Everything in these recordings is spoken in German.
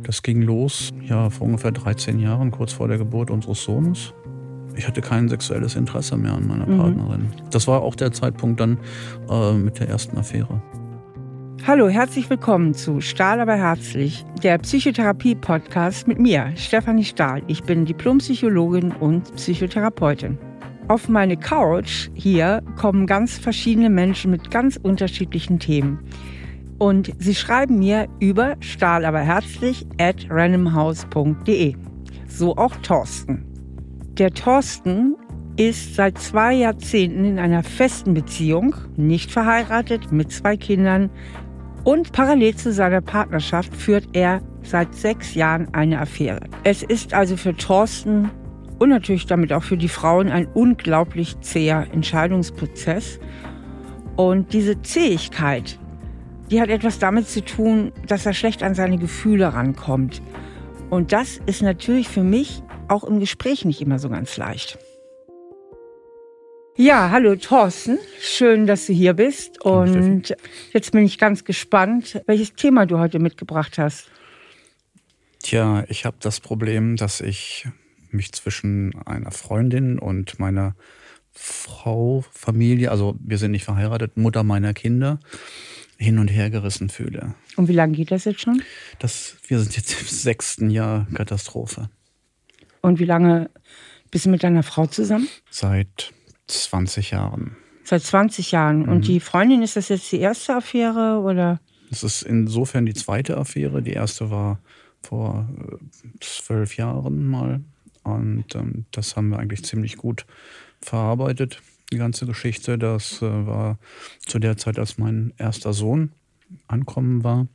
Das ging los, ja, vor ungefähr 13 Jahren, kurz vor der Geburt unseres Sohnes. Ich hatte kein sexuelles Interesse mehr an meiner mhm. Partnerin. Das war auch der Zeitpunkt dann äh, mit der ersten Affäre. Hallo, herzlich willkommen zu Stahl aber herzlich, der Psychotherapie-Podcast mit mir, Stefanie Stahl. Ich bin Diplompsychologin und Psychotherapeutin. Auf meine Couch hier kommen ganz verschiedene Menschen mit ganz unterschiedlichen Themen. Und sie schreiben mir über stahlaberherzlich at randomhouse.de. So auch Thorsten. Der Thorsten ist seit zwei Jahrzehnten in einer festen Beziehung, nicht verheiratet, mit zwei Kindern und parallel zu seiner Partnerschaft führt er seit sechs Jahren eine Affäre. Es ist also für Thorsten und natürlich damit auch für die Frauen ein unglaublich zäher Entscheidungsprozess. Und diese Zähigkeit, die hat etwas damit zu tun, dass er schlecht an seine Gefühle rankommt. Und das ist natürlich für mich auch im Gespräch nicht immer so ganz leicht. Ja, hallo Thorsten, schön, dass du hier bist. Und jetzt bin ich ganz gespannt, welches Thema du heute mitgebracht hast. Tja, ich habe das Problem, dass ich mich zwischen einer Freundin und meiner Frau, Familie, also wir sind nicht verheiratet, Mutter meiner Kinder, hin und her gerissen fühle. Und wie lange geht das jetzt schon? Das, wir sind jetzt im sechsten Jahr Katastrophe. Und wie lange bist du mit deiner Frau zusammen? Seit 20 Jahren. Seit 20 Jahren. Mhm. Und die Freundin, ist das jetzt die erste Affäre oder? Das ist insofern die zweite Affäre. Die erste war vor äh, zwölf Jahren mal. Und ähm, das haben wir eigentlich ziemlich gut verarbeitet die ganze Geschichte. Das äh, war zu der Zeit, als mein erster Sohn ankommen war.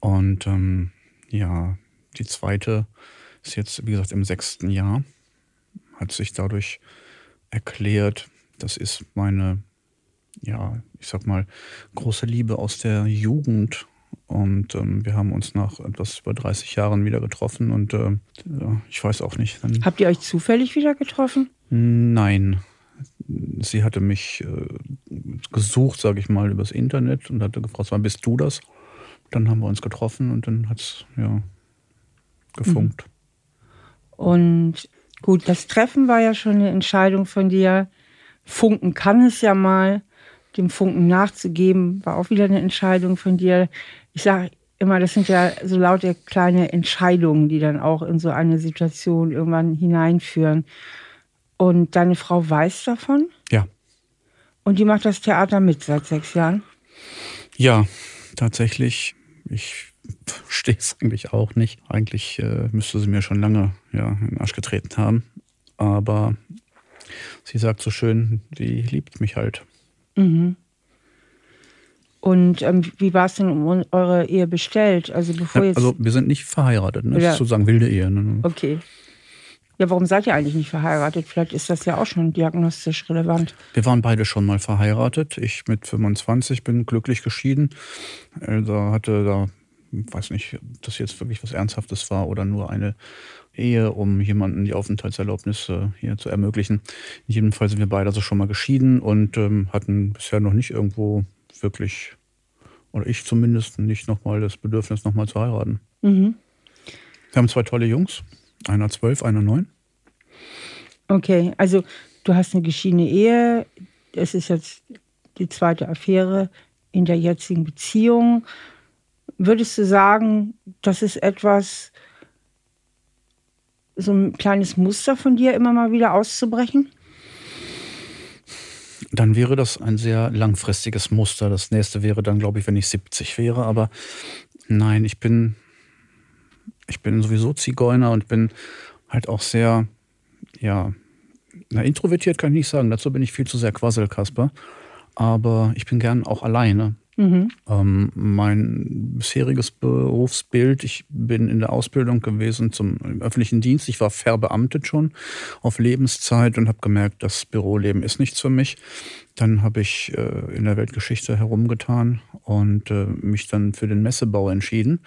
Und ähm, ja, die zweite ist jetzt, wie gesagt, im sechsten Jahr. Hat sich dadurch erklärt, das ist meine, ja, ich sag mal, große Liebe aus der Jugend. Und ähm, wir haben uns nach etwas über 30 Jahren wieder getroffen und äh, ich weiß auch nicht. Habt ihr euch zufällig wieder getroffen? Nein, sie hatte mich äh, gesucht, sage ich mal, übers Internet und hatte gefragt, wann bist du das? Dann haben wir uns getroffen und dann hat es ja gefunkt. Mhm. Und gut, das Treffen war ja schon eine Entscheidung von dir. Funken kann es ja mal. Dem Funken nachzugeben, war auch wieder eine Entscheidung von dir. Ich sage immer, das sind ja so lauter kleine Entscheidungen, die dann auch in so eine Situation irgendwann hineinführen. Und deine Frau weiß davon? Ja. Und die macht das Theater mit seit sechs Jahren? Ja, tatsächlich. Ich verstehe es eigentlich auch nicht. Eigentlich äh, müsste sie mir schon lange ja, in den Arsch getreten haben. Aber sie sagt so schön, sie liebt mich halt. Mhm. Und ähm, wie war es denn um eure Ehe bestellt? Also bevor jetzt also wir sind nicht verheiratet, ne? das ist sozusagen wilde Ehe. Ne? Okay. Ja, warum seid ihr eigentlich nicht verheiratet? Vielleicht ist das ja auch schon diagnostisch relevant. Wir waren beide schon mal verheiratet. Ich mit 25 bin glücklich geschieden. Da hatte da, weiß nicht, ob das jetzt wirklich was Ernsthaftes war oder nur eine Ehe, um jemanden die Aufenthaltserlaubnis äh, hier zu ermöglichen. Jedenfalls sind wir beide also schon mal geschieden und ähm, hatten bisher noch nicht irgendwo wirklich, oder ich zumindest, nicht nochmal das Bedürfnis, nochmal zu heiraten. Mhm. Wir haben zwei tolle Jungs. Einer zwölf, einer neun. Okay, also du hast eine geschiedene Ehe. Es ist jetzt die zweite Affäre in der jetzigen Beziehung. Würdest du sagen, das ist etwas, so ein kleines Muster von dir immer mal wieder auszubrechen? Dann wäre das ein sehr langfristiges Muster. Das nächste wäre dann, glaube ich, wenn ich 70 wäre. Aber nein, ich bin ich bin sowieso Zigeuner und bin halt auch sehr, ja, na, introvertiert kann ich nicht sagen. Dazu bin ich viel zu sehr Quasselkasper. Aber ich bin gern auch alleine. Mhm. Ähm, mein bisheriges Berufsbild, ich bin in der Ausbildung gewesen zum öffentlichen Dienst. Ich war verbeamtet schon auf Lebenszeit und habe gemerkt, das Büroleben ist nichts für mich. Dann habe ich äh, in der Weltgeschichte herumgetan und äh, mich dann für den Messebau entschieden.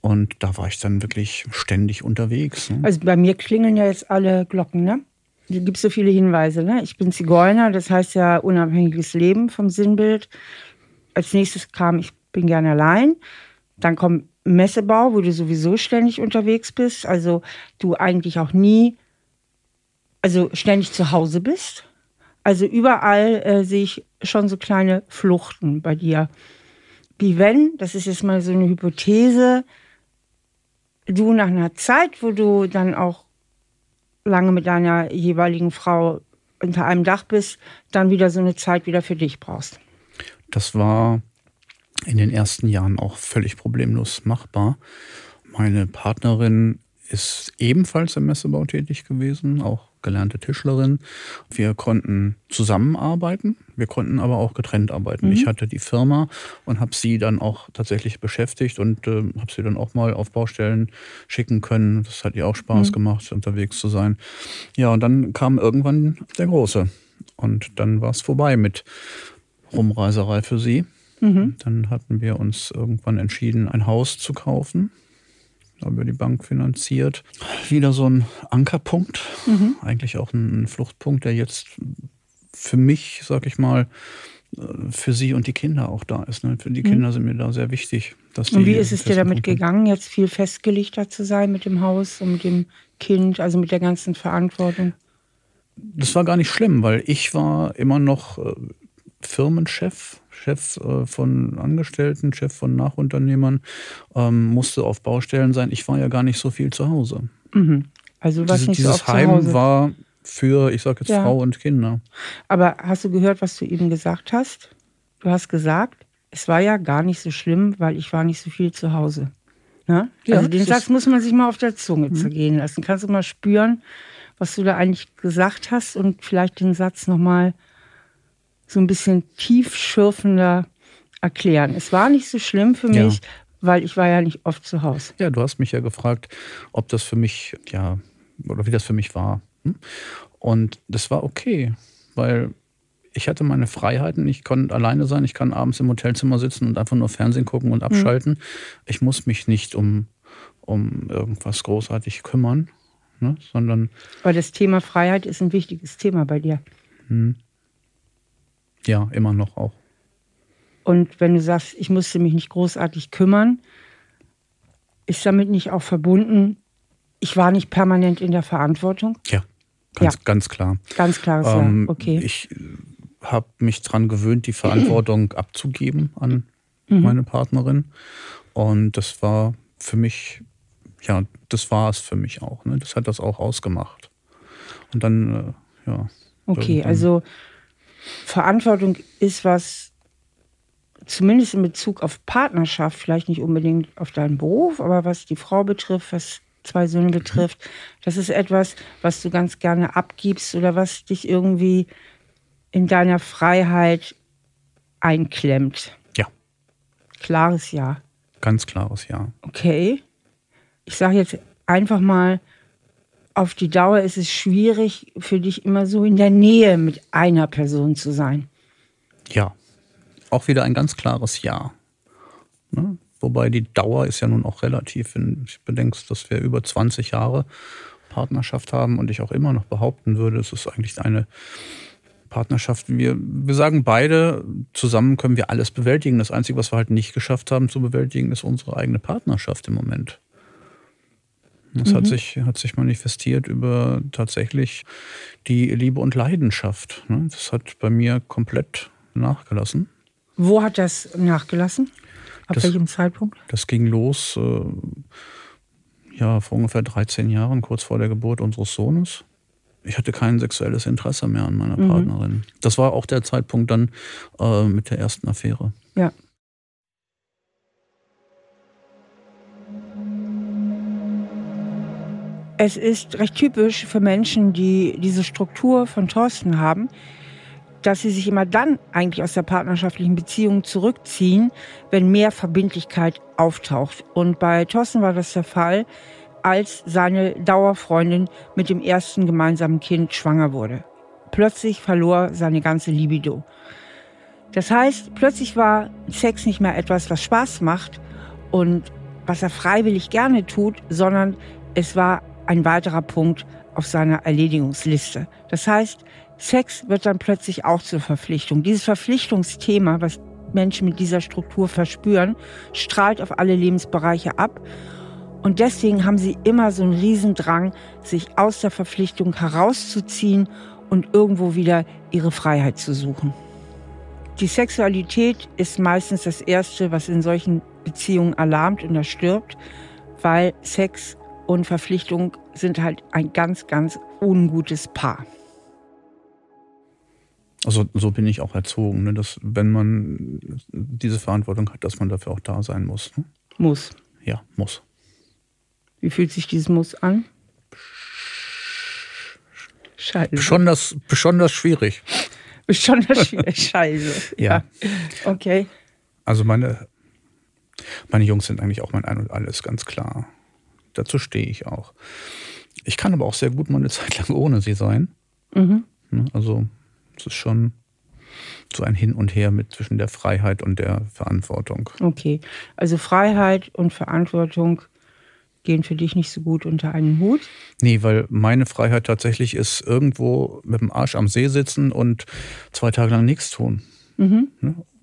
Und da war ich dann wirklich ständig unterwegs. Ne? Also bei mir klingeln ja jetzt alle Glocken, ne? Da gibt es so viele Hinweise. Ne? Ich bin Zigeuner, das heißt ja unabhängiges Leben vom Sinnbild. Als nächstes kam, ich bin gerne allein. Dann kommt Messebau, wo du sowieso ständig unterwegs bist, also du eigentlich auch nie, also ständig zu Hause bist. Also überall äh, sehe ich schon so kleine Fluchten bei dir. Wie wenn, das ist jetzt mal so eine Hypothese, du nach einer Zeit, wo du dann auch lange mit deiner jeweiligen Frau unter einem Dach bist, dann wieder so eine Zeit wieder für dich brauchst. Das war in den ersten Jahren auch völlig problemlos machbar. Meine Partnerin ist ebenfalls im Messebau tätig gewesen, auch gelernte Tischlerin. Wir konnten zusammenarbeiten, wir konnten aber auch getrennt arbeiten. Mhm. Ich hatte die Firma und habe sie dann auch tatsächlich beschäftigt und äh, habe sie dann auch mal auf Baustellen schicken können. Das hat ihr auch Spaß mhm. gemacht, unterwegs zu sein. Ja, und dann kam irgendwann der Große und dann war es vorbei mit Rumreiserei für sie. Mhm. Dann hatten wir uns irgendwann entschieden, ein Haus zu kaufen über die Bank finanziert. Wieder so ein Ankerpunkt, mhm. eigentlich auch ein Fluchtpunkt, der jetzt für mich, sag ich mal, äh, für sie und die Kinder auch da ist. Ne? Für die Kinder mhm. sind mir da sehr wichtig. Dass und wie ist es dir damit gegangen, jetzt viel festgelegter zu sein mit dem Haus und mit dem Kind, also mit der ganzen Verantwortung? Das war gar nicht schlimm, weil ich war immer noch äh, Firmenchef Chef äh, von Angestellten, Chef von Nachunternehmern, ähm, musste auf Baustellen sein. Ich war ja gar nicht so viel zu Hause. Mhm. Also was Diese, nicht dieses so Heim war für, ich sage jetzt ja. Frau und Kinder. Aber hast du gehört, was du eben gesagt hast? Du hast gesagt, es war ja gar nicht so schlimm, weil ich war nicht so viel zu Hause. Ne? Ja, also den Satz muss man sich mal auf der Zunge mhm. zergehen lassen. Kannst du mal spüren, was du da eigentlich gesagt hast und vielleicht den Satz nochmal mal so ein bisschen tiefschürfender erklären. Es war nicht so schlimm für mich, ja. weil ich war ja nicht oft zu Hause. Ja, du hast mich ja gefragt, ob das für mich, ja, oder wie das für mich war. Hm? Und das war okay, weil ich hatte meine Freiheiten, ich konnte alleine sein, ich kann abends im Hotelzimmer sitzen und einfach nur Fernsehen gucken und abschalten. Mhm. Ich muss mich nicht um, um irgendwas großartig kümmern, ne? sondern. Weil das Thema Freiheit ist ein wichtiges Thema bei dir. Mhm. Ja, immer noch auch. Und wenn du sagst, ich musste mich nicht großartig kümmern, ist damit nicht auch verbunden, ich war nicht permanent in der Verantwortung? Ja, ganz, ja. ganz klar. Ganz klares ähm, Ja, okay. Ich habe mich daran gewöhnt, die Verantwortung abzugeben an mhm. meine Partnerin. Und das war für mich, ja, das war es für mich auch. Ne? Das hat das auch ausgemacht. Und dann, äh, ja. Okay, also Verantwortung ist was, zumindest in Bezug auf Partnerschaft, vielleicht nicht unbedingt auf deinen Beruf, aber was die Frau betrifft, was zwei Söhne betrifft, das ist etwas, was du ganz gerne abgibst oder was dich irgendwie in deiner Freiheit einklemmt. Ja. Klares Ja. Ganz klares Ja. Okay. Ich sage jetzt einfach mal, auf die Dauer ist es schwierig für dich immer so in der Nähe mit einer Person zu sein. Ja, auch wieder ein ganz klares Ja. Ne? Wobei die Dauer ist ja nun auch relativ. Wenn ich bedenkst, dass wir über 20 Jahre Partnerschaft haben und ich auch immer noch behaupten würde, es ist eigentlich eine Partnerschaft. Wir, wir sagen beide, zusammen können wir alles bewältigen. Das Einzige, was wir halt nicht geschafft haben zu bewältigen, ist unsere eigene Partnerschaft im Moment. Das mhm. hat, sich, hat sich manifestiert über tatsächlich die Liebe und Leidenschaft. Ne? Das hat bei mir komplett nachgelassen. Wo hat das nachgelassen? Ab das, welchem Zeitpunkt? Das ging los äh, ja, vor ungefähr 13 Jahren, kurz vor der Geburt unseres Sohnes. Ich hatte kein sexuelles Interesse mehr an meiner mhm. Partnerin. Das war auch der Zeitpunkt dann äh, mit der ersten Affäre. Ja. Es ist recht typisch für Menschen, die diese Struktur von Thorsten haben, dass sie sich immer dann eigentlich aus der partnerschaftlichen Beziehung zurückziehen, wenn mehr Verbindlichkeit auftaucht. Und bei Thorsten war das der Fall, als seine Dauerfreundin mit dem ersten gemeinsamen Kind schwanger wurde. Plötzlich verlor seine ganze Libido. Das heißt, plötzlich war Sex nicht mehr etwas, was Spaß macht und was er freiwillig gerne tut, sondern es war ein weiterer Punkt auf seiner Erledigungsliste. Das heißt, Sex wird dann plötzlich auch zur Verpflichtung. Dieses Verpflichtungsthema, was Menschen mit dieser Struktur verspüren, strahlt auf alle Lebensbereiche ab. Und deswegen haben sie immer so einen Riesendrang, sich aus der Verpflichtung herauszuziehen und irgendwo wieder ihre Freiheit zu suchen. Die Sexualität ist meistens das Erste, was in solchen Beziehungen alarmt und erstirbt, weil Sex und Verpflichtung sind halt ein ganz, ganz ungutes Paar. Also so bin ich auch erzogen, ne? dass wenn man diese Verantwortung hat, dass man dafür auch da sein muss. Ne? Muss. Ja, muss. Wie fühlt sich dieses Muss an? Scheiße. Besonders, besonders schwierig. Besonders schwierig, scheiße. ja. ja. Okay. Also meine, meine Jungs sind eigentlich auch mein Ein und Alles, ganz klar. Dazu stehe ich auch. Ich kann aber auch sehr gut mal eine Zeit lang ohne sie sein. Mhm. Also es ist schon so ein Hin und Her mit zwischen der Freiheit und der Verantwortung. Okay, also Freiheit und Verantwortung gehen für dich nicht so gut unter einen Hut? Nee, weil meine Freiheit tatsächlich ist, irgendwo mit dem Arsch am See sitzen und zwei Tage lang nichts tun. Mhm.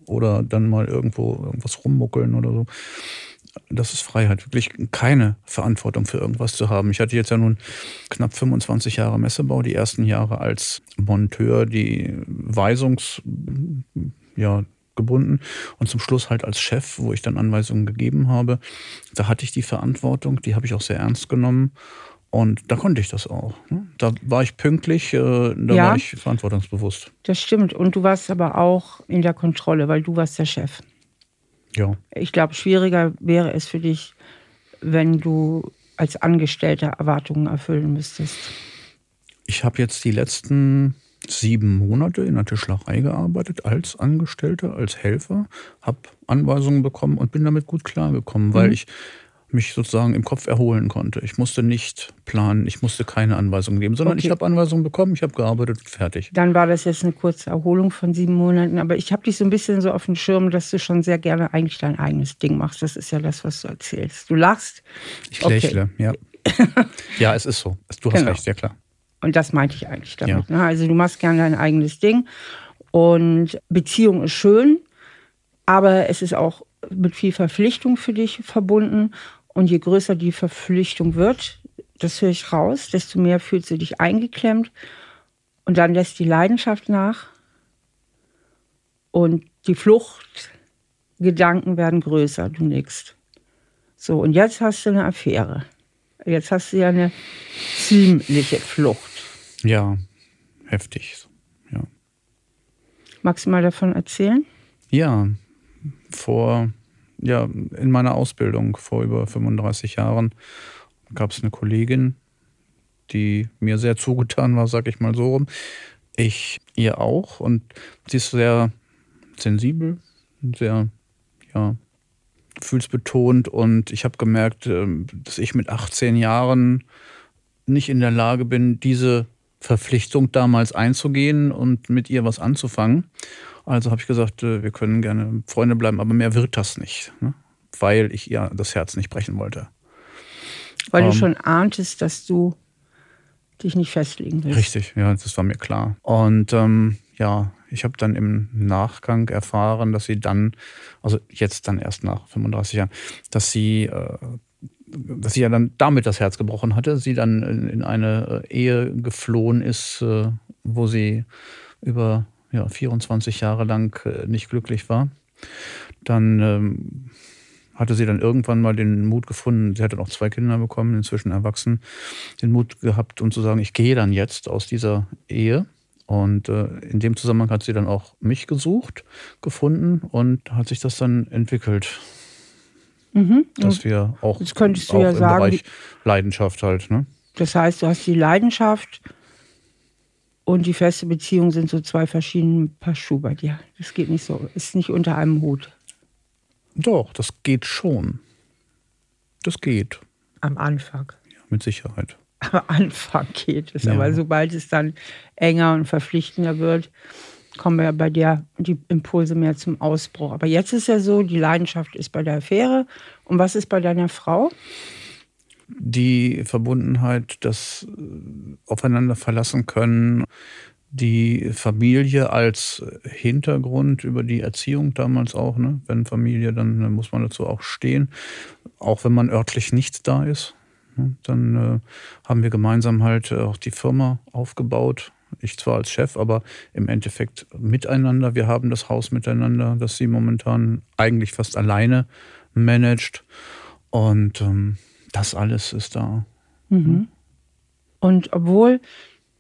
Oder dann mal irgendwo irgendwas rummuckeln oder so. Das ist Freiheit, wirklich keine Verantwortung für irgendwas zu haben. Ich hatte jetzt ja nun knapp 25 Jahre Messebau, die ersten Jahre als Monteur, die Weisungs, ja, gebunden und zum Schluss halt als Chef, wo ich dann Anweisungen gegeben habe. Da hatte ich die Verantwortung, die habe ich auch sehr ernst genommen und da konnte ich das auch. Ne? Da war ich pünktlich, äh, da ja, war ich verantwortungsbewusst. Das stimmt und du warst aber auch in der Kontrolle, weil du warst der Chef. Ja. Ich glaube, schwieriger wäre es für dich, wenn du als Angestellter Erwartungen erfüllen müsstest. Ich habe jetzt die letzten sieben Monate in der Tischlerei gearbeitet als Angestellter, als Helfer, habe Anweisungen bekommen und bin damit gut klargekommen, weil mhm. ich mich sozusagen im Kopf erholen konnte. Ich musste nicht planen, ich musste keine Anweisungen geben, sondern okay. ich habe Anweisungen bekommen, ich habe gearbeitet fertig. Dann war das jetzt eine kurze Erholung von sieben Monaten, aber ich habe dich so ein bisschen so auf dem Schirm, dass du schon sehr gerne eigentlich dein eigenes Ding machst. Das ist ja das, was du erzählst. Du lachst. Ich lächle, okay. ja. ja, es ist so. Du hast genau. recht, ja klar. Und das meinte ich eigentlich damit. Ja. Ne? Also du machst gerne dein eigenes Ding und Beziehung ist schön, aber es ist auch mit viel Verpflichtung für dich verbunden. Und je größer die Verpflichtung wird, das höre ich raus, desto mehr fühlst du dich eingeklemmt. Und dann lässt die Leidenschaft nach. Und die Fluchtgedanken werden größer, du nix. So, und jetzt hast du eine Affäre. Jetzt hast du ja eine ziemliche Flucht. Ja, heftig. Ja. Magst du mal davon erzählen? Ja, vor, ja, in meiner Ausbildung vor über 35 Jahren gab es eine Kollegin, die mir sehr zugetan war, sag ich mal so rum. Ich ihr auch und sie ist sehr sensibel, sehr, ja, gefühlsbetont und ich habe gemerkt, ähm, dass ich mit 18 Jahren nicht in der Lage bin, diese Verpflichtung damals einzugehen und mit ihr was anzufangen. Also habe ich gesagt, äh, wir können gerne Freunde bleiben, aber mehr wird das nicht, ne? weil ich ihr das Herz nicht brechen wollte. Weil ähm, du schon ahntest, dass du dich nicht festlegen willst. Richtig, ja, das war mir klar. Und ähm, ja, ich habe dann im Nachgang erfahren, dass sie dann, also jetzt dann erst nach 35 Jahren, dass sie, äh, dass sie ja dann damit das Herz gebrochen hatte, sie dann in eine äh, Ehe geflohen ist, äh, wo sie über ja, 24 Jahre lang nicht glücklich war. Dann ähm, hatte sie dann irgendwann mal den Mut gefunden, sie hatte noch zwei Kinder bekommen, inzwischen erwachsen, den Mut gehabt, um zu sagen, ich gehe dann jetzt aus dieser Ehe und äh, in dem Zusammenhang hat sie dann auch mich gesucht, gefunden und hat sich das dann entwickelt. Mhm. Dass wir auch, das könntest du ja im sagen, Bereich Leidenschaft halt. Ne? Das heißt, du hast die Leidenschaft und die feste Beziehung sind so zwei verschiedene Paar Schuhe bei dir. Das geht nicht so, ist nicht unter einem Hut. Doch, das geht schon. Das geht. Am Anfang. Ja, mit Sicherheit am Anfang geht es. Ja. Aber sobald es dann enger und verpflichtender wird, kommen ja bei dir die Impulse mehr zum Ausbruch. Aber jetzt ist ja so, die Leidenschaft ist bei der Affäre. Und was ist bei deiner Frau? Die Verbundenheit, das äh, Aufeinander verlassen können, die Familie als Hintergrund über die Erziehung damals auch. Ne? Wenn Familie, dann muss man dazu auch stehen, auch wenn man örtlich nicht da ist. Ne? Dann äh, haben wir gemeinsam halt auch die Firma aufgebaut. Ich zwar als Chef, aber im Endeffekt miteinander. Wir haben das Haus miteinander, das sie momentan eigentlich fast alleine managt. Und ähm, das alles ist da. Mhm. Und obwohl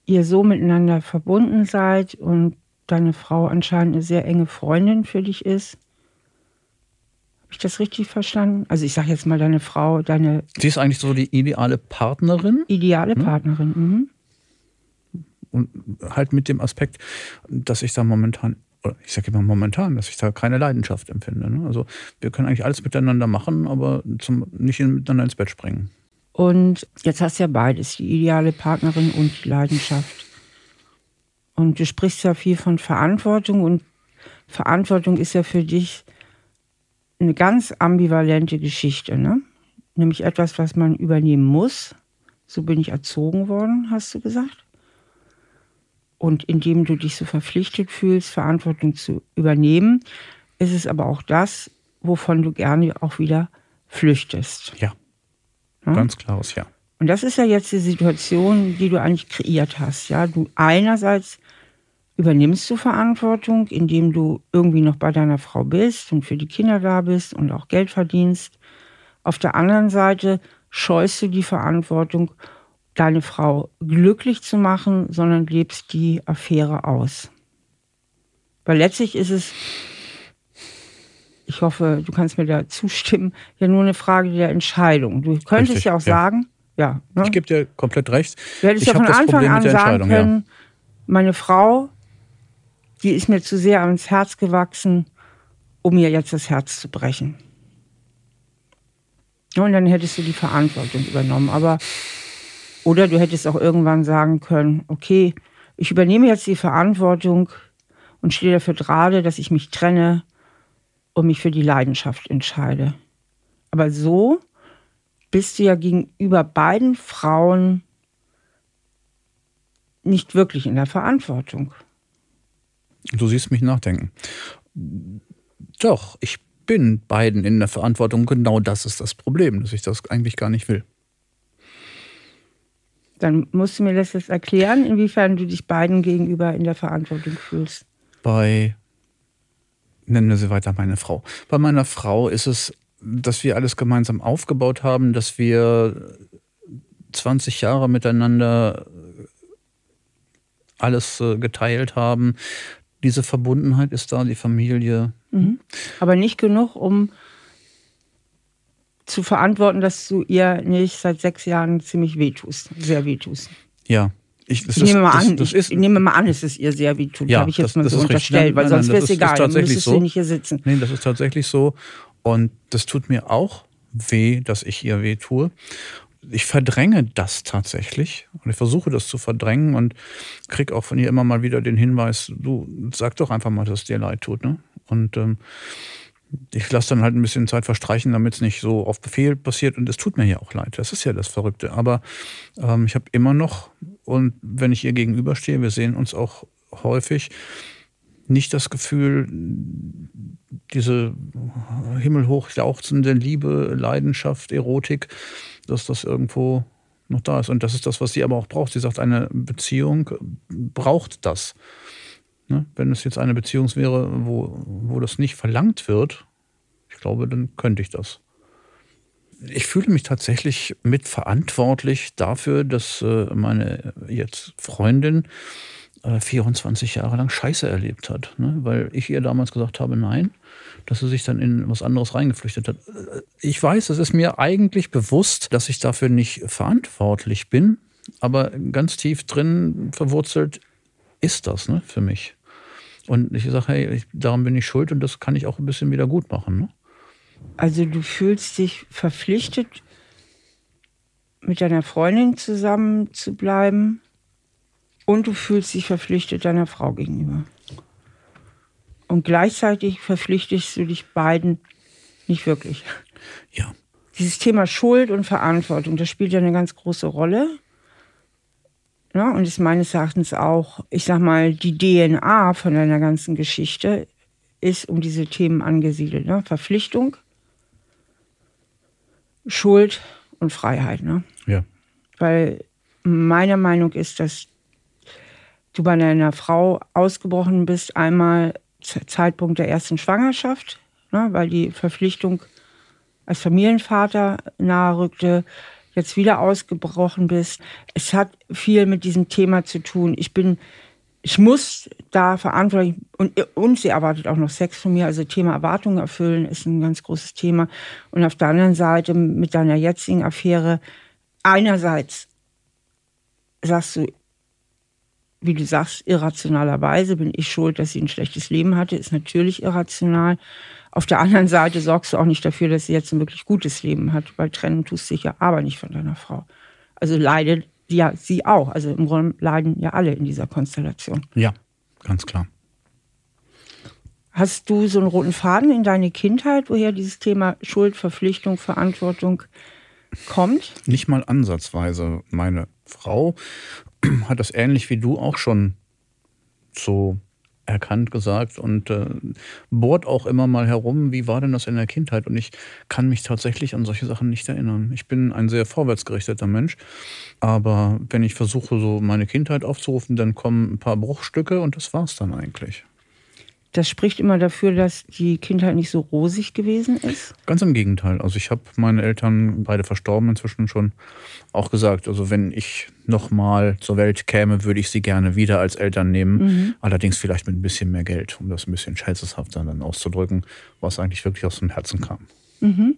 ihr so miteinander verbunden seid und deine Frau anscheinend eine sehr enge Freundin für dich ist. Habe ich das richtig verstanden? Also ich sage jetzt mal deine Frau, deine... Sie ist eigentlich so die ideale Partnerin. Ideale ne? Partnerin, mhm. Und halt mit dem Aspekt, dass ich da momentan, ich sage immer momentan, dass ich da keine Leidenschaft empfinde. Ne? Also wir können eigentlich alles miteinander machen, aber zum, nicht miteinander ins Bett springen. Und jetzt hast du ja beides, die ideale Partnerin und die Leidenschaft. Und du sprichst ja viel von Verantwortung und Verantwortung ist ja für dich eine ganz ambivalente Geschichte, ne? Nämlich etwas, was man übernehmen muss. So bin ich erzogen worden, hast du gesagt. Und indem du dich so verpflichtet fühlst, Verantwortung zu übernehmen, ist es aber auch das, wovon du gerne auch wieder flüchtest. Ja. Hm? Ganz klares Ja. Und das ist ja jetzt die Situation, die du eigentlich kreiert hast. Ja, du einerseits übernimmst du Verantwortung, indem du irgendwie noch bei deiner Frau bist und für die Kinder da bist und auch Geld verdienst. Auf der anderen Seite scheust du die Verantwortung, deine Frau glücklich zu machen, sondern lebst die Affäre aus. Weil letztlich ist es ich hoffe, du kannst mir da zustimmen, ja nur eine Frage der Entscheidung. Du könntest Richtig, ja auch sagen, ja. Ne? Ich gebe dir komplett recht. Du hättest ich ja von Anfang an sagen können, ja. meine Frau, die ist mir zu sehr ans Herz gewachsen, um mir jetzt das Herz zu brechen. Und dann hättest du die Verantwortung übernommen. Aber, oder du hättest auch irgendwann sagen können, okay, ich übernehme jetzt die Verantwortung und stehe dafür gerade, dass ich mich trenne und mich für die Leidenschaft entscheide. Aber so bist du ja gegenüber beiden Frauen nicht wirklich in der Verantwortung. Du siehst mich nachdenken. Doch, ich bin beiden in der Verantwortung. Genau das ist das Problem, dass ich das eigentlich gar nicht will. Dann musst du mir das jetzt erklären, inwiefern du dich beiden gegenüber in der Verantwortung fühlst. Bei nennen wir sie weiter meine Frau. Bei meiner Frau ist es, dass wir alles gemeinsam aufgebaut haben, dass wir 20 Jahre miteinander alles äh, geteilt haben. Diese Verbundenheit ist da, die Familie. Mhm. Aber nicht genug, um zu verantworten, dass du ihr nicht seit sechs Jahren ziemlich wehtust, sehr wehtust. Ja, ich, ich nehme mal das, an, das ich, ich, nehme mal an, es ist ihr sehr wie tut. Ja, habe ich jetzt das, mal so unterstellt, weil nein, sonst wäre es egal. Dann so. sie nicht hier sitzen. Nein, das ist tatsächlich so. Und das tut mir auch weh, dass ich ihr weh tue. Ich verdränge das tatsächlich und ich versuche das zu verdrängen und kriege auch von ihr immer mal wieder den Hinweis, du sag doch einfach mal, dass es dir leid tut. Ne? Und ähm, ich lasse dann halt ein bisschen Zeit verstreichen, damit es nicht so auf Befehl passiert. Und es tut mir ja auch leid. Das ist ja das Verrückte. Aber ähm, ich habe immer noch, und wenn ich ihr gegenüberstehe, wir sehen uns auch häufig, nicht das Gefühl, diese himmelhoch jauchzende Liebe, Leidenschaft, Erotik, dass das irgendwo noch da ist. Und das ist das, was sie aber auch braucht. Sie sagt, eine Beziehung braucht das. Ne? Wenn es jetzt eine Beziehung wäre, wo, wo das nicht verlangt wird, ich glaube, dann könnte ich das. Ich fühle mich tatsächlich mitverantwortlich dafür, dass äh, meine jetzt Freundin 24 äh, Jahre lang Scheiße erlebt hat. Ne? Weil ich ihr damals gesagt habe, nein, dass sie sich dann in was anderes reingeflüchtet hat. Äh, ich weiß, es ist mir eigentlich bewusst, dass ich dafür nicht verantwortlich bin, aber ganz tief drin verwurzelt ist das ne, für mich. Und ich sage, hey, ich, daran bin ich schuld und das kann ich auch ein bisschen wieder gut machen. Ne? Also du fühlst dich verpflichtet, mit deiner Freundin zusammen zu bleiben und du fühlst dich verpflichtet deiner Frau gegenüber. Und gleichzeitig verpflichtest du dich beiden nicht wirklich. Ja. Dieses Thema Schuld und Verantwortung, das spielt ja eine ganz große Rolle. Ne? Und ist meines Erachtens auch, ich sag mal, die DNA von deiner ganzen Geschichte ist um diese Themen angesiedelt. Ne? Verpflichtung, Schuld und Freiheit. Ne? Ja. Weil meine Meinung ist, dass du bei deiner Frau ausgebrochen bist, einmal Zeitpunkt der ersten Schwangerschaft, ne, weil die Verpflichtung als Familienvater nahe rückte, jetzt wieder ausgebrochen bist. Es hat viel mit diesem Thema zu tun. Ich bin, ich muss da verantwortlich und, und sie erwartet auch noch Sex von mir. Also Thema Erwartungen erfüllen ist ein ganz großes Thema. Und auf der anderen Seite mit deiner jetzigen Affäre einerseits sagst du, wie du sagst, irrationalerweise bin ich schuld, dass sie ein schlechtes Leben hatte, ist natürlich irrational. Auf der anderen Seite sorgst du auch nicht dafür, dass sie jetzt ein wirklich gutes Leben hat, weil trennen tust du dich ja aber nicht von deiner Frau. Also leidet ja sie auch. Also im Grunde leiden ja alle in dieser Konstellation. Ja, ganz klar. Hast du so einen roten Faden in deine Kindheit, woher dieses Thema Schuld, Verpflichtung, Verantwortung kommt? Nicht mal ansatzweise. Meine Frau hat das ähnlich wie du auch schon so erkannt gesagt und äh, bohrt auch immer mal herum, wie war denn das in der Kindheit? Und ich kann mich tatsächlich an solche Sachen nicht erinnern. Ich bin ein sehr vorwärtsgerichteter Mensch, aber wenn ich versuche, so meine Kindheit aufzurufen, dann kommen ein paar Bruchstücke und das war's dann eigentlich. Das spricht immer dafür, dass die Kindheit nicht so rosig gewesen ist? Ganz im Gegenteil. Also ich habe meine Eltern, beide verstorben inzwischen schon, auch gesagt, also wenn ich nochmal zur Welt käme, würde ich sie gerne wieder als Eltern nehmen. Mhm. Allerdings vielleicht mit ein bisschen mehr Geld, um das ein bisschen scherzeshafter dann auszudrücken, was eigentlich wirklich aus dem Herzen kam. Mhm.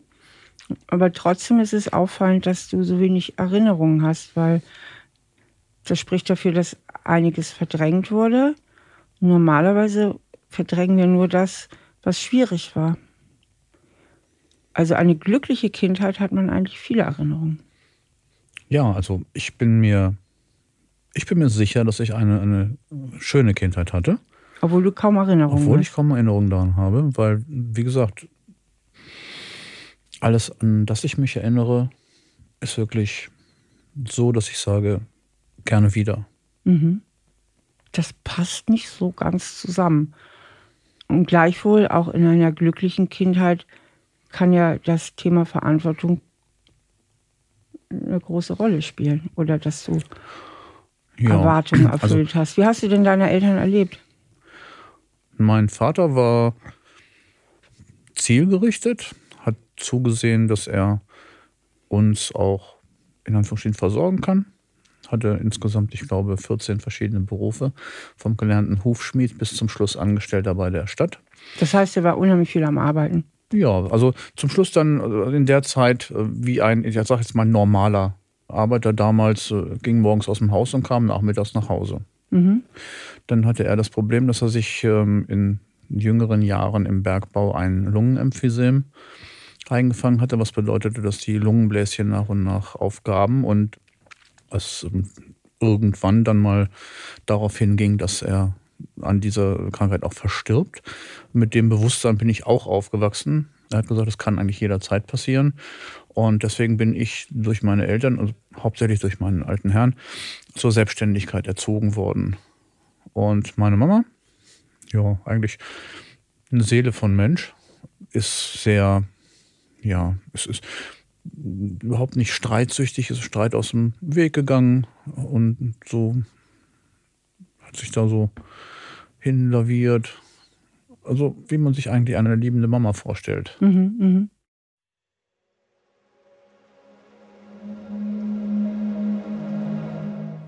Aber trotzdem ist es auffallend, dass du so wenig Erinnerungen hast, weil das spricht dafür, dass einiges verdrängt wurde. Normalerweise verdrängen wir nur das, was schwierig war. Also eine glückliche Kindheit hat man eigentlich viele Erinnerungen. Ja, also ich bin mir, ich bin mir sicher, dass ich eine, eine schöne Kindheit hatte. Obwohl du kaum Erinnerungen Obwohl ich kaum Erinnerungen daran habe, weil, wie gesagt, alles, an das ich mich erinnere, ist wirklich so, dass ich sage, gerne wieder. Mhm. Das passt nicht so ganz zusammen. Und gleichwohl auch in einer glücklichen Kindheit kann ja das Thema Verantwortung eine große Rolle spielen oder dass du ja. Erwartungen also erfüllt also, hast. Wie hast du denn deine Eltern erlebt? Mein Vater war zielgerichtet, hat zugesehen, dass er uns auch in Anführungsstrichen versorgen kann hatte insgesamt, ich glaube, 14 verschiedene Berufe, vom gelernten Hufschmied bis zum Schluss Angestellter bei der Stadt. Das heißt, er war unheimlich viel am Arbeiten. Ja, also zum Schluss dann äh, in der Zeit äh, wie ein, ich sag jetzt mal, normaler Arbeiter damals, äh, ging morgens aus dem Haus und kam nachmittags nach Hause. Mhm. Dann hatte er das Problem, dass er sich ähm, in jüngeren Jahren im Bergbau ein Lungenemphysem eingefangen hatte, was bedeutete, dass die Lungenbläschen nach und nach aufgaben und es ähm, irgendwann dann mal darauf hinging, dass er an dieser Krankheit auch verstirbt. Mit dem Bewusstsein bin ich auch aufgewachsen. Er hat gesagt, das kann eigentlich jederzeit passieren. Und deswegen bin ich durch meine Eltern, also hauptsächlich durch meinen alten Herrn, zur Selbstständigkeit erzogen worden. Und meine Mama, ja, eigentlich eine Seele von Mensch, ist sehr, ja, es ist überhaupt nicht streitsüchtig, ist Streit aus dem Weg gegangen und so hat sich da so hinlaviert. Also wie man sich eigentlich eine liebende Mama vorstellt. Mhm, mh.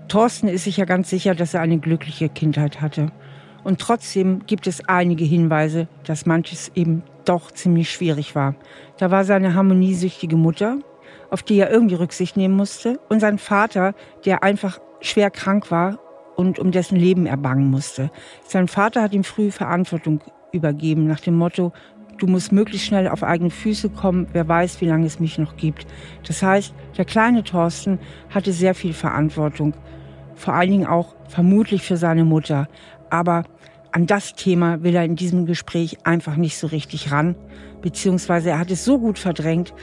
Thorsten ist sich ja ganz sicher, dass er eine glückliche Kindheit hatte. Und trotzdem gibt es einige Hinweise, dass manches eben doch ziemlich schwierig war. Da war seine harmoniesüchtige Mutter, auf die er irgendwie Rücksicht nehmen musste, und sein Vater, der einfach schwer krank war und um dessen Leben er bangen musste. Sein Vater hat ihm früh Verantwortung übergeben nach dem Motto, du musst möglichst schnell auf eigene Füße kommen, wer weiß, wie lange es mich noch gibt. Das heißt, der kleine Thorsten hatte sehr viel Verantwortung, vor allen Dingen auch vermutlich für seine Mutter. Aber an das Thema will er in diesem Gespräch einfach nicht so richtig ran, beziehungsweise er hat es so gut verdrängt,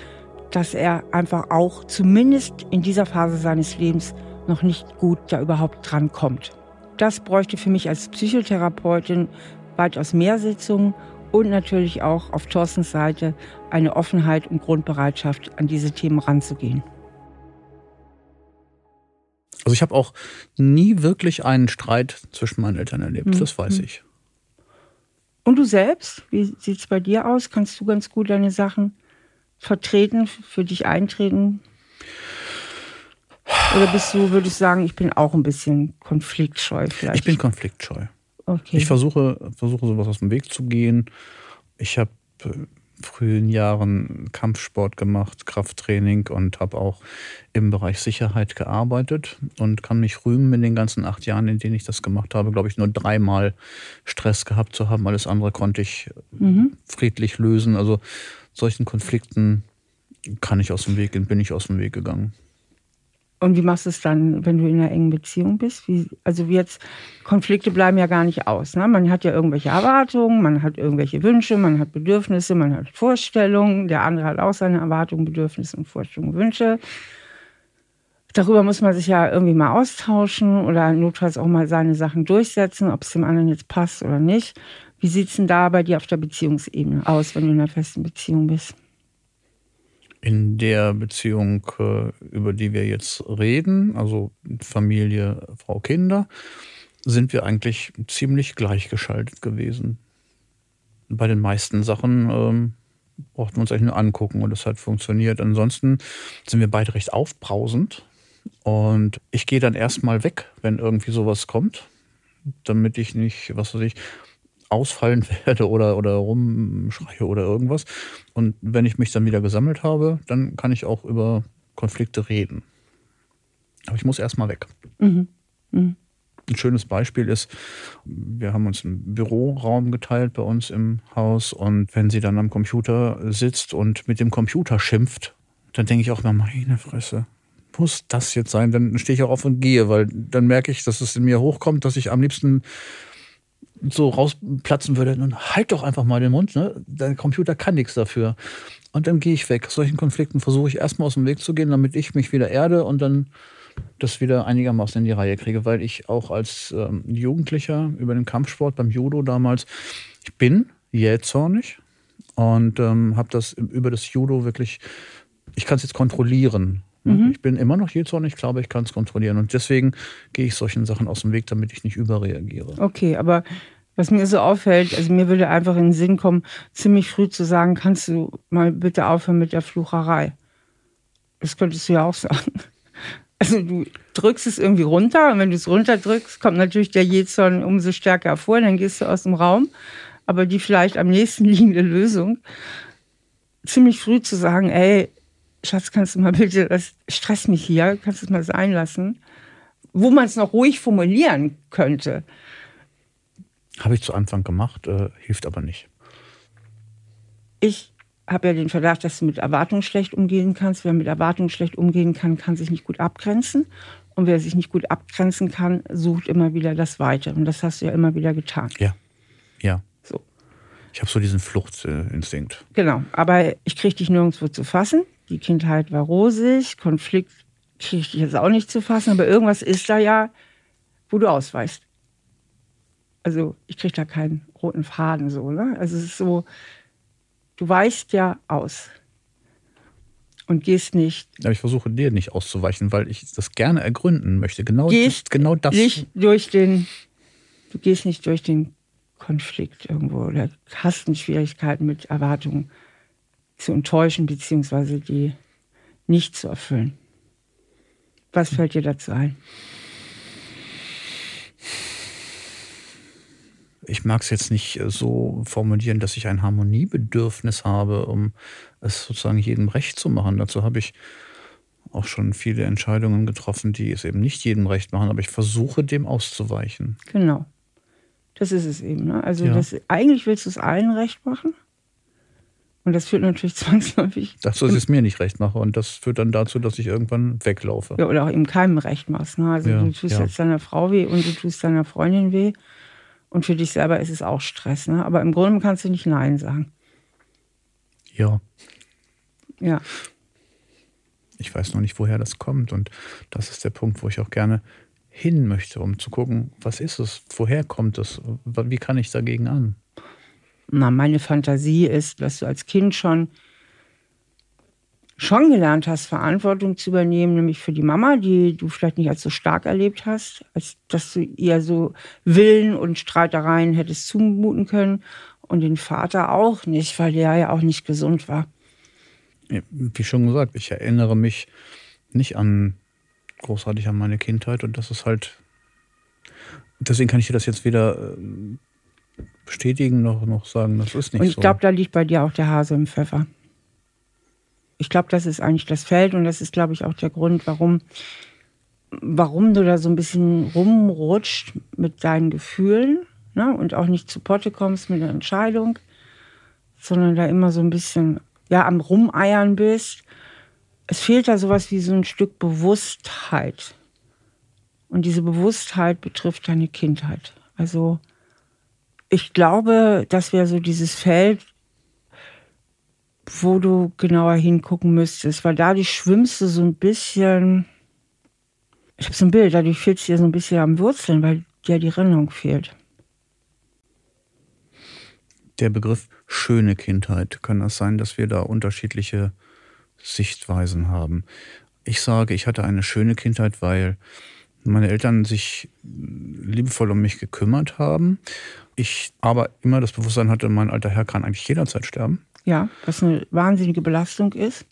dass er einfach auch zumindest in dieser Phase seines Lebens noch nicht gut da überhaupt drankommt. Das bräuchte für mich als Psychotherapeutin weitaus mehr Sitzungen und natürlich auch auf Thorstens Seite eine Offenheit und Grundbereitschaft, an diese Themen ranzugehen. Also ich habe auch nie wirklich einen Streit zwischen meinen Eltern erlebt, mhm. das weiß ich. Und du selbst, wie sieht es bei dir aus? Kannst du ganz gut deine Sachen vertreten, für dich eintreten? Oder bist du, würdest du sagen, ich bin auch ein bisschen konfliktscheu vielleicht? Ich bin konfliktscheu. Okay. Ich versuche, versuche sowas aus dem Weg zu gehen. Ich habe äh, frühen Jahren Kampfsport gemacht, Krafttraining und habe auch im Bereich Sicherheit gearbeitet und kann mich rühmen in den ganzen acht Jahren, in denen ich das gemacht habe, glaube ich, nur dreimal Stress gehabt zu haben. Alles andere konnte ich mhm. friedlich lösen. Also solchen Konflikten kann ich aus dem Weg gehen, bin ich aus dem Weg gegangen. Und wie machst du es dann, wenn du in einer engen Beziehung bist? Wie, also jetzt, Konflikte bleiben ja gar nicht aus. Ne? Man hat ja irgendwelche Erwartungen, man hat irgendwelche Wünsche, man hat Bedürfnisse, man hat Vorstellungen. Der andere hat auch seine Erwartungen, Bedürfnisse und Vorstellungen, Wünsche. Darüber muss man sich ja irgendwie mal austauschen oder notfalls auch mal seine Sachen durchsetzen, ob es dem anderen jetzt passt oder nicht. Wie sieht es denn da bei dir auf der Beziehungsebene aus, wenn du in einer festen Beziehung bist? In der Beziehung, äh, über die wir jetzt reden, also Familie, Frau, Kinder, sind wir eigentlich ziemlich gleichgeschaltet gewesen. Bei den meisten Sachen ähm, brauchten wir uns eigentlich nur angucken und es hat funktioniert. Ansonsten sind wir beide recht aufbrausend und ich gehe dann erstmal weg, wenn irgendwie sowas kommt, damit ich nicht, was weiß ich, ausfallen werde oder, oder rumschreie oder irgendwas. Und wenn ich mich dann wieder gesammelt habe, dann kann ich auch über Konflikte reden. Aber ich muss erstmal weg. Mhm. Mhm. Ein schönes Beispiel ist, wir haben uns einen Büroraum geteilt bei uns im Haus und wenn sie dann am Computer sitzt und mit dem Computer schimpft, dann denke ich auch immer, meine Fresse, muss das jetzt sein? Dann stehe ich auch auf und gehe, weil dann merke ich, dass es in mir hochkommt, dass ich am liebsten so rausplatzen würde, dann halt doch einfach mal den Mund, ne? Dein Computer kann nichts dafür. Und dann gehe ich weg. Solchen Konflikten versuche ich erstmal aus dem Weg zu gehen, damit ich mich wieder erde und dann das wieder einigermaßen in die Reihe kriege, weil ich auch als ähm, Jugendlicher über den Kampfsport beim Judo damals, ich bin jähzornig und ähm, habe das über das Judo wirklich, ich kann es jetzt kontrollieren. Mhm. Ich bin immer noch jähzornig, ich glaube, ich kann es kontrollieren. Und deswegen gehe ich solchen Sachen aus dem Weg, damit ich nicht überreagiere. Okay, aber was mir so auffällt, also mir würde einfach in den Sinn kommen, ziemlich früh zu sagen, kannst du mal bitte aufhören mit der Flucherei. Das könntest du ja auch sagen. Also du drückst es irgendwie runter und wenn du es runterdrückst, kommt natürlich der Jähzorn umso stärker hervor, dann gehst du aus dem Raum. Aber die vielleicht am nächsten liegende Lösung, ziemlich früh zu sagen, ey, Schatz, kannst du mal bitte, das stresst mich hier, kannst du es mal sein lassen? Wo man es noch ruhig formulieren könnte. Habe ich zu Anfang gemacht, äh, hilft aber nicht. Ich habe ja den Verdacht, dass du mit Erwartungen schlecht umgehen kannst. Wer mit Erwartungen schlecht umgehen kann, kann sich nicht gut abgrenzen. Und wer sich nicht gut abgrenzen kann, sucht immer wieder das Weite. Und das hast du ja immer wieder getan. Ja, ja. So. Ich habe so diesen Fluchtinstinkt. Genau, aber ich kriege dich nirgendwo zu fassen die Kindheit war rosig, Konflikt kriege ich jetzt auch nicht zu fassen, aber irgendwas ist da ja, wo du ausweichst. Also ich kriege da keinen roten Faden so. Ne? Also es ist so, du weichst ja aus und gehst nicht. Aber ich versuche dir nicht auszuweichen, weil ich das gerne ergründen möchte. Genau, gehst das, genau das. Nicht durch den, du gehst nicht durch den Konflikt irgendwo oder hast Schwierigkeiten mit Erwartungen zu enttäuschen beziehungsweise die nicht zu erfüllen. Was fällt dir dazu ein? Ich mag es jetzt nicht äh, so formulieren, dass ich ein Harmoniebedürfnis habe, um es sozusagen jedem recht zu machen. Dazu habe ich auch schon viele Entscheidungen getroffen, die es eben nicht jedem recht machen, aber ich versuche dem auszuweichen. Genau. Das ist es eben. Ne? Also ja. das, eigentlich willst du es allen recht machen, und das führt natürlich zwangsläufig. Dazu, dass ich es mir nicht recht mache. Und das führt dann dazu, dass ich irgendwann weglaufe. Ja, oder auch eben keinem recht machst. Ne? Also ja, du tust ja. jetzt deiner Frau weh und du tust deiner Freundin weh. Und für dich selber ist es auch Stress. Ne? Aber im Grunde kannst du nicht Nein sagen. Ja. Ja. Ich weiß noch nicht, woher das kommt. Und das ist der Punkt, wo ich auch gerne hin möchte, um zu gucken, was ist es, woher kommt es, wie kann ich dagegen an? Na, meine Fantasie ist, dass du als Kind schon schon gelernt hast, Verantwortung zu übernehmen, nämlich für die Mama, die du vielleicht nicht als so stark erlebt hast, als dass du ihr so Willen und Streitereien hättest zumuten können und den Vater auch nicht, weil der ja auch nicht gesund war. Wie schon gesagt, ich erinnere mich nicht an großartig an meine Kindheit und das ist halt deswegen kann ich dir das jetzt weder äh, bestätigen noch, noch sagen, das ist nicht und ich so. Ich glaube, da liegt bei dir auch der Hase im Pfeffer ich glaube, das ist eigentlich das Feld und das ist, glaube ich, auch der Grund, warum, warum du da so ein bisschen rumrutscht mit deinen Gefühlen ne? und auch nicht zu Potte kommst mit der Entscheidung, sondern da immer so ein bisschen ja, am Rumeiern bist. Es fehlt da sowas wie so ein Stück Bewusstheit. Und diese Bewusstheit betrifft deine Kindheit. Also ich glaube, das wäre so dieses Feld, wo du genauer hingucken müsstest, weil dadurch schwimmst du so ein bisschen. Ich habe so ein Bild, dadurch fehlt es dir so ein bisschen am Wurzeln, weil dir die Erinnerung fehlt. Der Begriff schöne Kindheit, kann das sein, dass wir da unterschiedliche Sichtweisen haben? Ich sage, ich hatte eine schöne Kindheit, weil meine Eltern sich liebevoll um mich gekümmert haben. Ich aber immer das Bewusstsein hatte, mein alter Herr kann eigentlich jederzeit sterben. Ja, was eine wahnsinnige Belastung ist.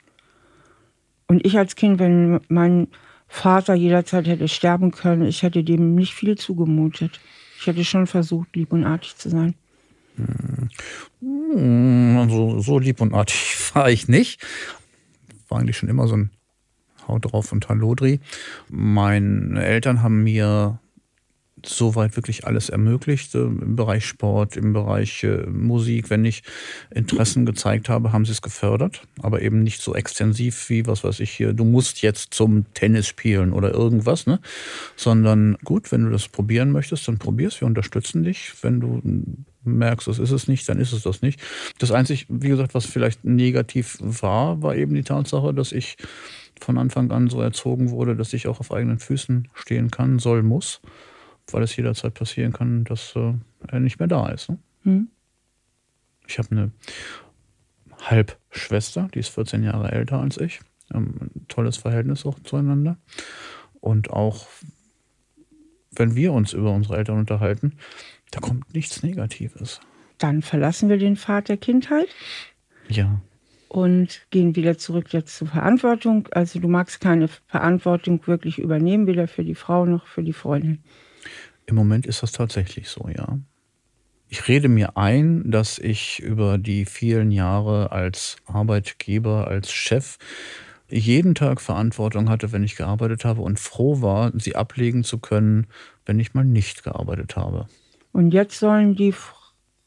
Und ich als Kind, wenn mein Vater jederzeit hätte sterben können, ich hätte dem nicht viel zugemutet. Ich hätte schon versucht, lieb und artig zu sein. Also so lieb und artig war ich nicht. War eigentlich schon immer so ein Haut drauf und Hallodri. Meine Eltern haben mir soweit wirklich alles ermöglicht im Bereich Sport, im Bereich äh, Musik. Wenn ich Interessen gezeigt habe, haben sie es gefördert, aber eben nicht so extensiv wie, was weiß ich hier, du musst jetzt zum Tennis spielen oder irgendwas, ne? Sondern gut, wenn du das probieren möchtest, dann probier's, wir unterstützen dich. Wenn du merkst, das ist es nicht, dann ist es das nicht. Das Einzige, wie gesagt, was vielleicht negativ war, war eben die Tatsache, dass ich von Anfang an so erzogen wurde, dass ich auch auf eigenen Füßen stehen kann, soll, muss weil es jederzeit passieren kann, dass äh, er nicht mehr da ist. Ne? Mhm. Ich habe eine Halbschwester, die ist 14 Jahre älter als ich. ein tolles Verhältnis auch zueinander. Und auch wenn wir uns über unsere Eltern unterhalten, da kommt nichts Negatives. Dann verlassen wir den Pfad der Kindheit. Ja. Und gehen wieder zurück jetzt zur Verantwortung. Also du magst keine Verantwortung wirklich übernehmen, weder für die Frau noch für die Freundin. Im Moment ist das tatsächlich so, ja. Ich rede mir ein, dass ich über die vielen Jahre als Arbeitgeber, als Chef jeden Tag Verantwortung hatte, wenn ich gearbeitet habe und froh war, sie ablegen zu können, wenn ich mal nicht gearbeitet habe. Und jetzt sollen die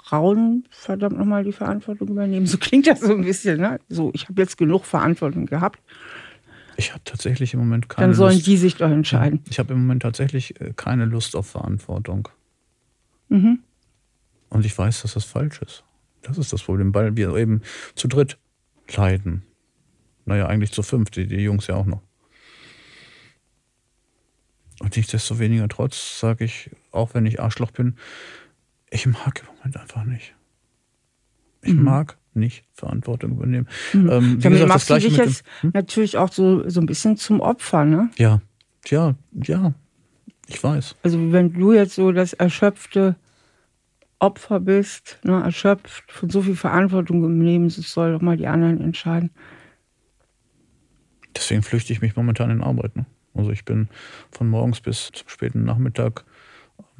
Frauen verdammt nochmal die Verantwortung übernehmen. So klingt das so ein bisschen. Ne? So, ich habe jetzt genug Verantwortung gehabt. Ich habe tatsächlich im Moment keine Dann sollen Lust. die sich doch entscheiden. Ich habe im Moment tatsächlich äh, keine Lust auf Verantwortung. Mhm. Und ich weiß, dass das falsch ist. Das ist das Problem, weil wir eben zu dritt leiden. Naja, eigentlich zu fünf, die, die Jungs ja auch noch. Und nichtsdestoweniger trotz sage ich, auch wenn ich Arschloch bin, ich mag im Moment einfach nicht. Ich mhm. mag nicht Verantwortung übernehmen. Mhm. Ähm, wie Damit machst du dich jetzt hm? natürlich auch so, so ein bisschen zum Opfer, ne? Ja, ja, ja, ich weiß. Also wenn du jetzt so das erschöpfte Opfer bist, ne, erschöpft von so viel Verantwortung übernehmen, das soll doch mal die anderen entscheiden. Deswegen flüchte ich mich momentan in Arbeit. Ne? Also ich bin von morgens bis zum späten Nachmittag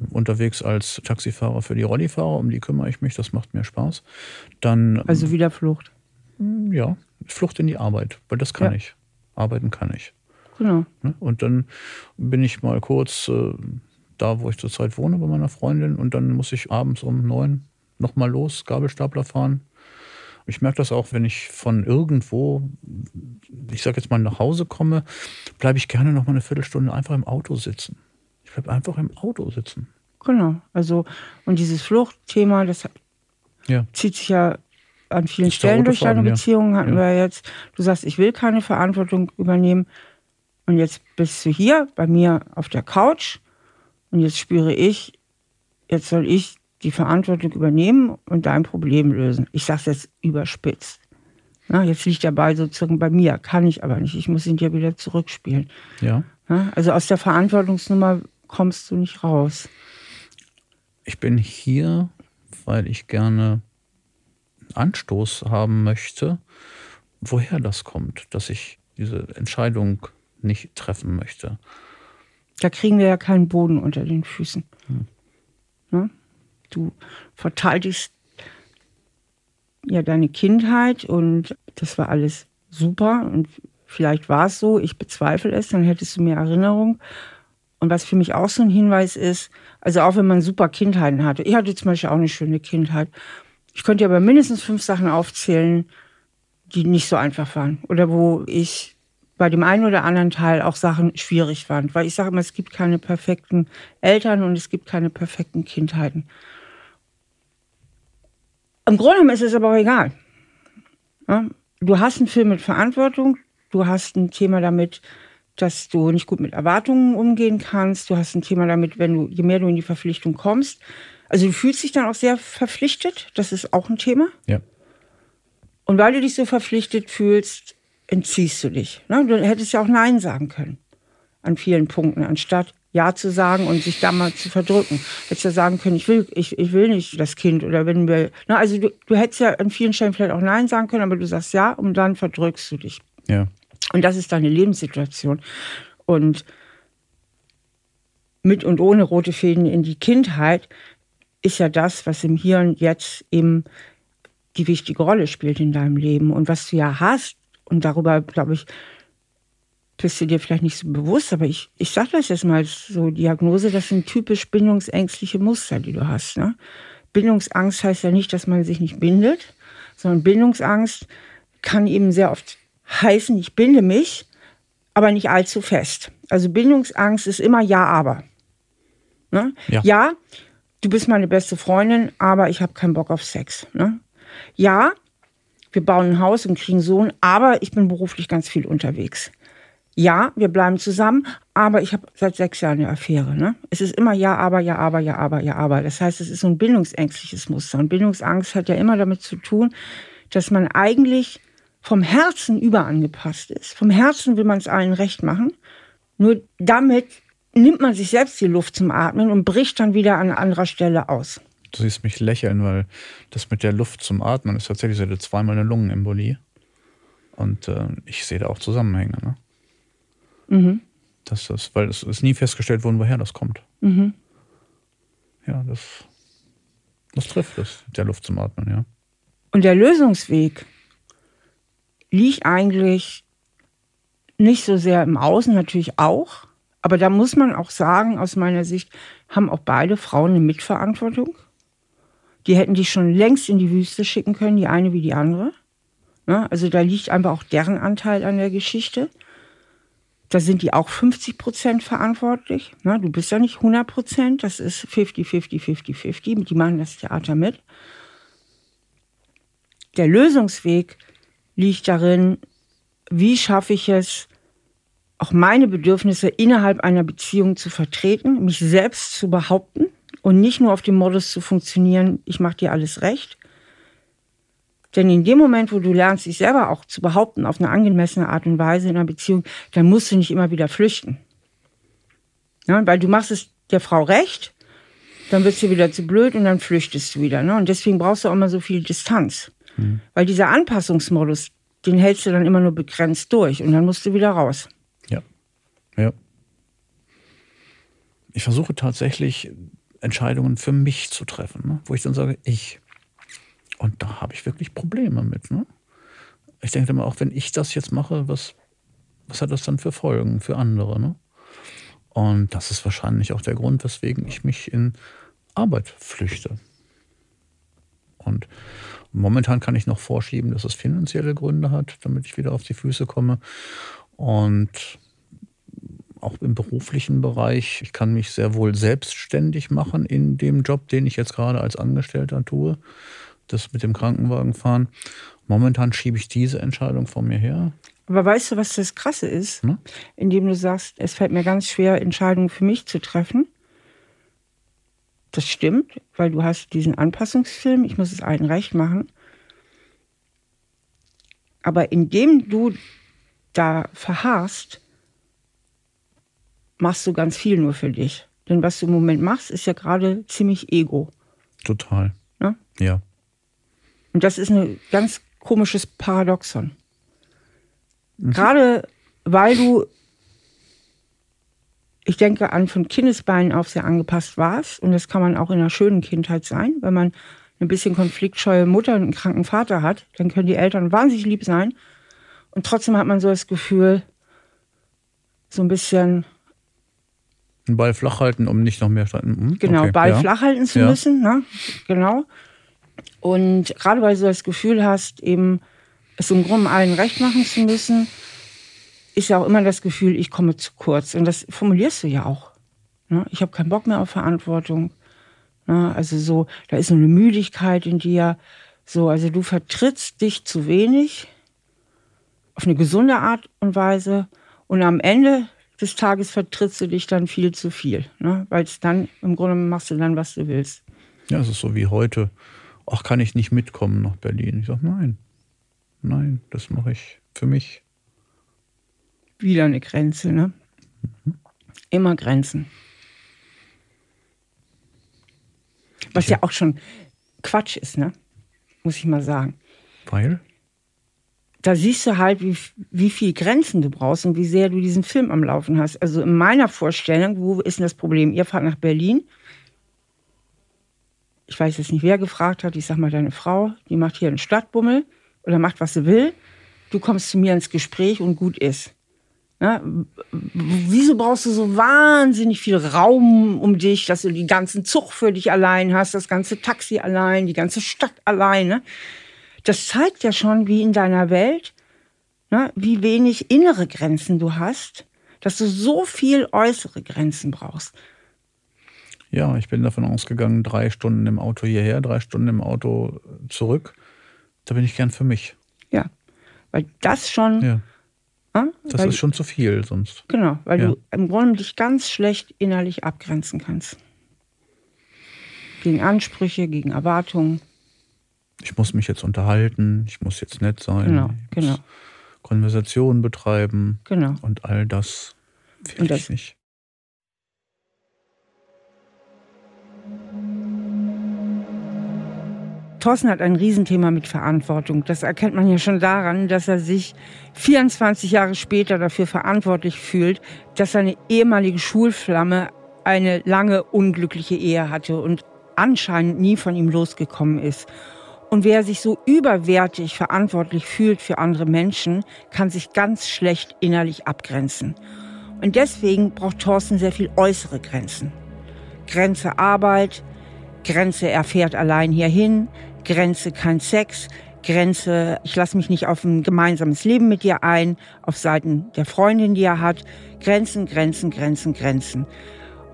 unterwegs als Taxifahrer für die Rollifahrer, um die kümmere ich mich, das macht mir Spaß. Dann, also wieder Flucht. Hm, ja, Flucht in die Arbeit, weil das kann ja. ich. Arbeiten kann ich. Genau. Ne? Und dann bin ich mal kurz äh, da, wo ich zurzeit wohne, bei meiner Freundin und dann muss ich abends um neun nochmal los, Gabelstapler fahren. Ich merke das auch, wenn ich von irgendwo, ich sage jetzt mal nach Hause komme, bleibe ich gerne noch mal eine Viertelstunde einfach im Auto sitzen. Ich bleibe einfach im Auto sitzen. Genau. Also, und dieses Fluchtthema, das ja. zieht sich ja an vielen Stellen durch deine. Beziehungen hatten Ja. wir jetzt. Du sagst, ich will keine Verantwortung übernehmen. Und jetzt bist du hier bei mir auf der Couch. Und jetzt spüre ich, jetzt soll ich die Verantwortung übernehmen und dein Problem lösen. Ich sage es jetzt überspitzt. Na, jetzt liegt der Ball sozusagen bei mir, kann ich aber nicht. Ich muss ihn dir wieder zurückspielen. Ja. Ja, also aus der Verantwortungsnummer kommst du nicht raus. Ich bin hier, weil ich gerne einen Anstoß haben möchte, woher das kommt, dass ich diese Entscheidung nicht treffen möchte. Da kriegen wir ja keinen Boden unter den Füßen. Ne? Du verteidigst ja deine Kindheit und das war alles super und vielleicht war es so, ich bezweifle es, dann hättest du mehr Erinnerung. Und was für mich auch so ein Hinweis ist, also auch wenn man super Kindheiten hatte, ich hatte zum Beispiel auch eine schöne Kindheit, ich könnte aber mindestens fünf Sachen aufzählen, die nicht so einfach waren oder wo ich bei dem einen oder anderen Teil auch Sachen schwierig fand. Weil ich sage immer, es gibt keine perfekten Eltern und es gibt keine perfekten Kindheiten. Im Grunde genommen ist es aber auch egal. Du hast einen Film mit Verantwortung, du hast ein Thema damit, dass du nicht gut mit Erwartungen umgehen kannst, du hast ein Thema damit, wenn du, je mehr du in die Verpflichtung kommst, also du fühlst dich dann auch sehr verpflichtet, das ist auch ein Thema. Ja. Und weil du dich so verpflichtet fühlst, entziehst du dich. Ne? Du hättest ja auch Nein sagen können an vielen Punkten, anstatt Ja zu sagen und sich da mal zu verdrücken. Hättest ja sagen können, ich will, ich, ich will nicht das Kind oder wenn wir. Ne? Also du, du hättest ja an vielen Stellen vielleicht auch Nein sagen können, aber du sagst Ja und dann verdrückst du dich. Ja. Und das ist deine Lebenssituation. Und mit und ohne rote Fäden in die Kindheit ist ja das, was im Hier und Jetzt eben die wichtige Rolle spielt in deinem Leben. Und was du ja hast, und darüber, glaube ich, bist du dir vielleicht nicht so bewusst, aber ich, ich sage das jetzt mal so Diagnose, das sind typisch bindungsängstliche Muster, die du hast. Ne? Bindungsangst heißt ja nicht, dass man sich nicht bindet, sondern Bindungsangst kann eben sehr oft heißen, ich binde mich, aber nicht allzu fest. Also Bindungsangst ist immer ja, aber. Ne? Ja. ja, du bist meine beste Freundin, aber ich habe keinen Bock auf Sex. Ne? Ja, wir bauen ein Haus und kriegen Sohn, aber ich bin beruflich ganz viel unterwegs. Ja, wir bleiben zusammen, aber ich habe seit sechs Jahren eine Affäre. Ne? Es ist immer ja, aber, ja, aber, ja, aber, ja, aber. Das heißt, es ist so ein bindungsängstliches Muster. Und Bindungsangst hat ja immer damit zu tun, dass man eigentlich vom Herzen überangepasst ist. Vom Herzen will man es allen recht machen. Nur damit nimmt man sich selbst die Luft zum Atmen und bricht dann wieder an anderer Stelle aus. Du siehst mich lächeln, weil das mit der Luft zum Atmen ist tatsächlich, ich hatte zweimal eine Lungenembolie. Und äh, ich sehe da auch Zusammenhänge. Ne? Mhm. Das ist, weil es ist nie festgestellt worden, woher das kommt. Mhm. Ja, das, das trifft es, mit der Luft zum Atmen, ja. Und der Lösungsweg liegt eigentlich nicht so sehr im Außen, natürlich auch. Aber da muss man auch sagen, aus meiner Sicht haben auch beide Frauen eine Mitverantwortung. Die hätten dich schon längst in die Wüste schicken können, die eine wie die andere. Ne? Also da liegt einfach auch deren Anteil an der Geschichte. Da sind die auch 50 Prozent verantwortlich. Ne? Du bist ja nicht 100 Prozent, das ist 50, 50, 50, 50. Die machen das Theater mit. Der Lösungsweg liegt darin, wie schaffe ich es, auch meine Bedürfnisse innerhalb einer Beziehung zu vertreten, mich selbst zu behaupten und nicht nur auf dem Modus zu funktionieren, ich mache dir alles recht. Denn in dem Moment, wo du lernst, dich selber auch zu behaupten auf eine angemessene Art und Weise in einer Beziehung, dann musst du nicht immer wieder flüchten. Ja, weil du machst es der Frau recht, dann wird sie wieder zu blöd und dann flüchtest du wieder. Ne? Und deswegen brauchst du auch immer so viel Distanz. Mhm. Weil dieser Anpassungsmodus, den hältst du dann immer nur begrenzt durch und dann musst du wieder raus. Ja. Ja. Ich versuche tatsächlich Entscheidungen für mich zu treffen, ne? wo ich dann sage, ich. Und da habe ich wirklich Probleme mit. Ne? Ich denke immer auch, wenn ich das jetzt mache, was, was hat das dann für Folgen für andere? Ne? Und das ist wahrscheinlich auch der Grund, weswegen ich mich in Arbeit flüchte. Und momentan kann ich noch vorschieben, dass es finanzielle Gründe hat, damit ich wieder auf die Füße komme. Und auch im beruflichen Bereich, ich kann mich sehr wohl selbstständig machen in dem Job, den ich jetzt gerade als Angestellter tue. das mit dem Krankenwagen fahren. Momentan schiebe ich diese Entscheidung vor mir her. Aber weißt du, was das Krasse ist? Hm? Indem du sagst, es fällt mir ganz schwer, Entscheidungen für mich zu treffen. Das stimmt, weil du hast diesen Anpassungsfilm, ich muss es allen recht machen. Aber indem du da verharrst, machst du ganz viel nur für dich. Denn was du im Moment machst, ist ja gerade ziemlich ego. Total. Ne? Ja. Und das ist ein ganz komisches Paradoxon. Mhm. Gerade weil du, ich denke, an von Kindesbeinen auf sehr angepasst warst. Und das kann man auch in einer schönen Kindheit sein, wenn man ein bisschen konfliktscheue Mutter und einen kranken Vater hat, dann können die Eltern wahnsinnig lieb sein. Und trotzdem hat man so das Gefühl, so ein bisschen. Den Ball flach halten, um nicht noch mehr streiten. Hm? Genau, okay, Ball ja. flach halten zu ja. müssen. Ne? Genau. Und gerade weil du das Gefühl hast, eben es im Grunde allen recht machen zu müssen, ist ja auch immer das Gefühl, ich komme zu kurz. Und das formulierst du ja auch. Ne? Ich habe keinen Bock mehr auf Verantwortung. Ne? Also so, da ist so eine Müdigkeit in dir. So, also du vertrittst dich zu wenig auf eine gesunde Art und Weise und am Ende des Tages vertrittst du dich dann viel zu viel, ne? weil es dann im Grunde machst du dann, was du willst. Ja, es ist so wie heute. Ach, kann ich nicht mitkommen nach Berlin? Ich sage, nein, nein, das mache ich für mich. Wieder eine Grenze, ne? Mhm. Immer Grenzen. Was ja auch schon Quatsch ist, ne? Muss ich mal sagen. Weil? Da siehst du halt, wie, wie viel Grenzen du brauchst und wie sehr du diesen Film am Laufen hast. Also in meiner Vorstellung, wo ist denn das Problem? Ihr fahrt nach Berlin. Ich weiß jetzt nicht, wer gefragt hat. Ich sag mal, deine Frau, die macht hier einen Stadtbummel oder macht, was sie will. Du kommst zu mir ins Gespräch und gut ist. Ja, wieso brauchst du so wahnsinnig viel Raum um dich, dass du die ganzen Zug für dich allein hast, das ganze Taxi allein, die ganze Stadt alleine? Das zeigt ja schon, wie in deiner Welt, ne, wie wenig innere Grenzen du hast, dass du so viel äußere Grenzen brauchst. Ja, ich bin davon ausgegangen, drei Stunden im Auto hierher, drei Stunden im Auto zurück. Da bin ich gern für mich. Ja, weil das schon ja Das weil, ist schon zu viel sonst. Genau, weil ja. du im Grunde dich ganz schlecht innerlich abgrenzen kannst. Gegen Ansprüche, gegen Erwartungen. Ich muss mich jetzt unterhalten, ich muss jetzt nett sein. Genau, genau. Konversationen betreiben. Genau. Und all das will ich nicht. Thorsten hat ein Riesenthema mit Verantwortung. Das erkennt man ja schon daran, dass er sich 24 Jahre später dafür verantwortlich fühlt, dass seine ehemalige Schulflamme eine lange unglückliche Ehe hatte und anscheinend nie von ihm losgekommen ist. Und wer sich so überwertig verantwortlich fühlt für andere Menschen, kann sich ganz schlecht innerlich abgrenzen. Und deswegen braucht Thorsten sehr viel äußere Grenzen. Grenze Arbeit, Grenze er fährt allein hierhin, Grenze kein Sex, Grenze, ich lasse mich nicht auf ein gemeinsames Leben mit dir ein, auf Seiten der Freundin, die er hat. Grenzen, Grenzen, Grenzen, Grenzen.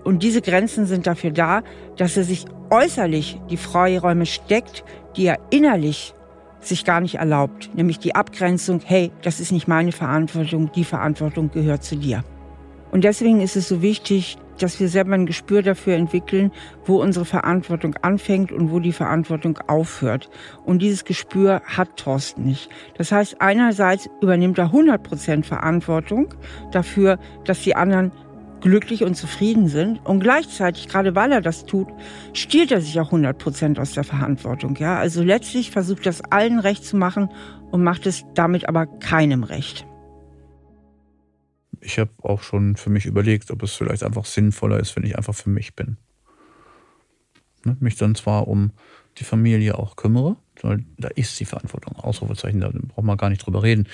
Und diese Grenzen sind dafür da, dass er sich äußerlich die Freiräume steckt, die er innerlich sich gar nicht erlaubt. Nämlich die Abgrenzung, hey, das ist nicht meine Verantwortung, die Verantwortung gehört zu dir. Und deswegen ist es so wichtig, dass wir selber ein Gespür dafür entwickeln, wo unsere Verantwortung anfängt und wo die Verantwortung aufhört. Und dieses Gespür hat Thorsten nicht. Das heißt, einerseits übernimmt er 100 Prozent Verantwortung dafür, dass die anderen glücklich und zufrieden sind. Und gleichzeitig, gerade weil er das tut, stiehlt er sich auch 100 Prozent aus der Verantwortung. Ja, also letztlich versucht das allen recht zu machen und macht es damit aber keinem recht ich habe auch schon für mich überlegt, ob es vielleicht einfach sinnvoller ist, wenn ich einfach für mich bin. Ne? Mich dann zwar um die Familie auch kümmere, weil da ist die Verantwortung, Ausrufezeichen, da braucht man gar nicht drüber reden.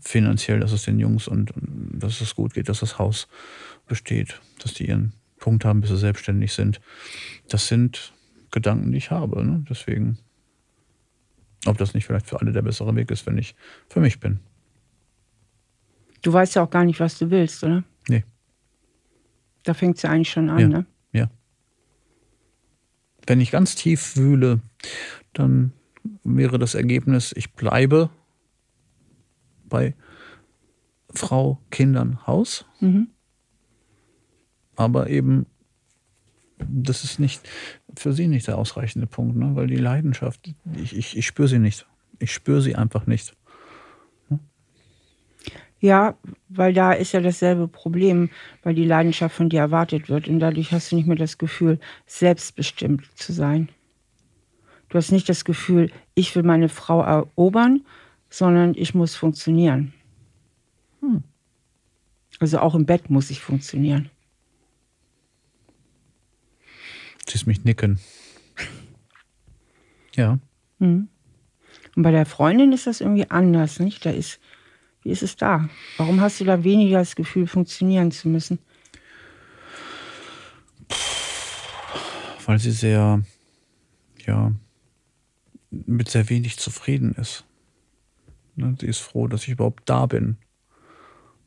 Finanziell, dass es den Jungs und, und dass es gut geht, dass das Haus besteht, dass die ihren Punkt haben, bis sie selbstständig sind. Das sind Gedanken, die ich habe. Ne? Deswegen, ob das nicht vielleicht für alle der bessere Weg ist, wenn ich für mich bin. Du weißt ja auch gar nicht, was du willst, oder? Nee. Da fängt es ja eigentlich schon an, ja. ne? Ja. Wenn ich ganz tief wühle, dann wäre das Ergebnis, ich bleibe bei Frau, Kindern, Haus. Mhm. Aber eben, das ist nicht für sie nicht der ausreichende Punkt, ne? weil die Leidenschaft, ich, ich, ich spüre sie nicht. Ich spüre sie einfach nicht. Ja, weil da ist ja dasselbe Problem, weil die Leidenschaft von dir erwartet wird und dadurch hast du nicht mehr das Gefühl, selbstbestimmt zu sein. Du hast nicht das Gefühl, ich will meine Frau erobern, sondern ich muss funktionieren. Hm. Also auch im Bett muss ich funktionieren. Siehst mich nicken. Ja. Hm. Und bei der Freundin ist das irgendwie anders, nicht? Da ist, wie ist es da? Warum hast du da weniger das Gefühl, funktionieren zu müssen? Weil sie sehr, ja, mit sehr wenig zufrieden ist. Ne, sie ist froh, dass ich überhaupt da bin.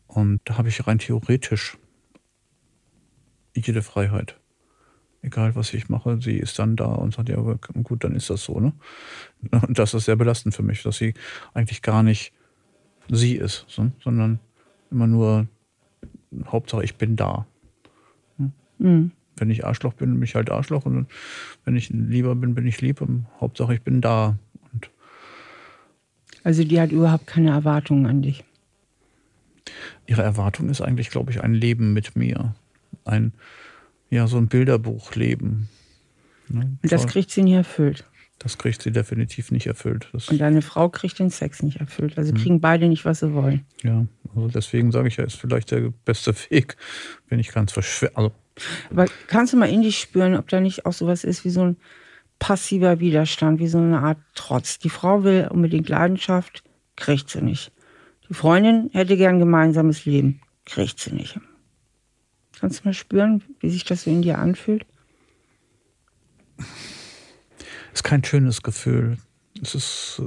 Und da habe ich rein theoretisch jede Freiheit. Egal, was ich mache, sie ist dann da und sagt, ja, gut, dann ist das so. Ne? Und das ist sehr belastend für mich, dass sie eigentlich gar nicht sie ist, sondern immer nur Hauptsache, ich bin da. Mhm. Wenn ich Arschloch bin, bin ich halt Arschloch. Und wenn ich lieber bin, bin ich lieb. Und Hauptsache, ich bin da. Und also die hat überhaupt keine Erwartungen an dich. Ihre Erwartung ist eigentlich, glaube ich, ein Leben mit mir. Ein, ja, so ein Bilderbuchleben. Ne? Und das kriegt sie nie erfüllt. Das kriegt sie definitiv nicht erfüllt. Das und deine Frau kriegt den Sex nicht erfüllt. Also kriegen hm. beide nicht, was sie wollen. Ja, also deswegen sage ich ja, ist vielleicht der beste Weg, wenn ich ganz verschwer. Also Aber kannst du mal in dich spüren, ob da nicht auch sowas ist wie so ein passiver Widerstand, wie so eine Art Trotz. Die Frau will unbedingt Leidenschaft, kriegt sie nicht. Die Freundin hätte gern gemeinsames Leben, kriegt sie nicht. Kannst du mal spüren, wie sich das so in dir anfühlt? Ist kein schönes Gefühl. Es ist.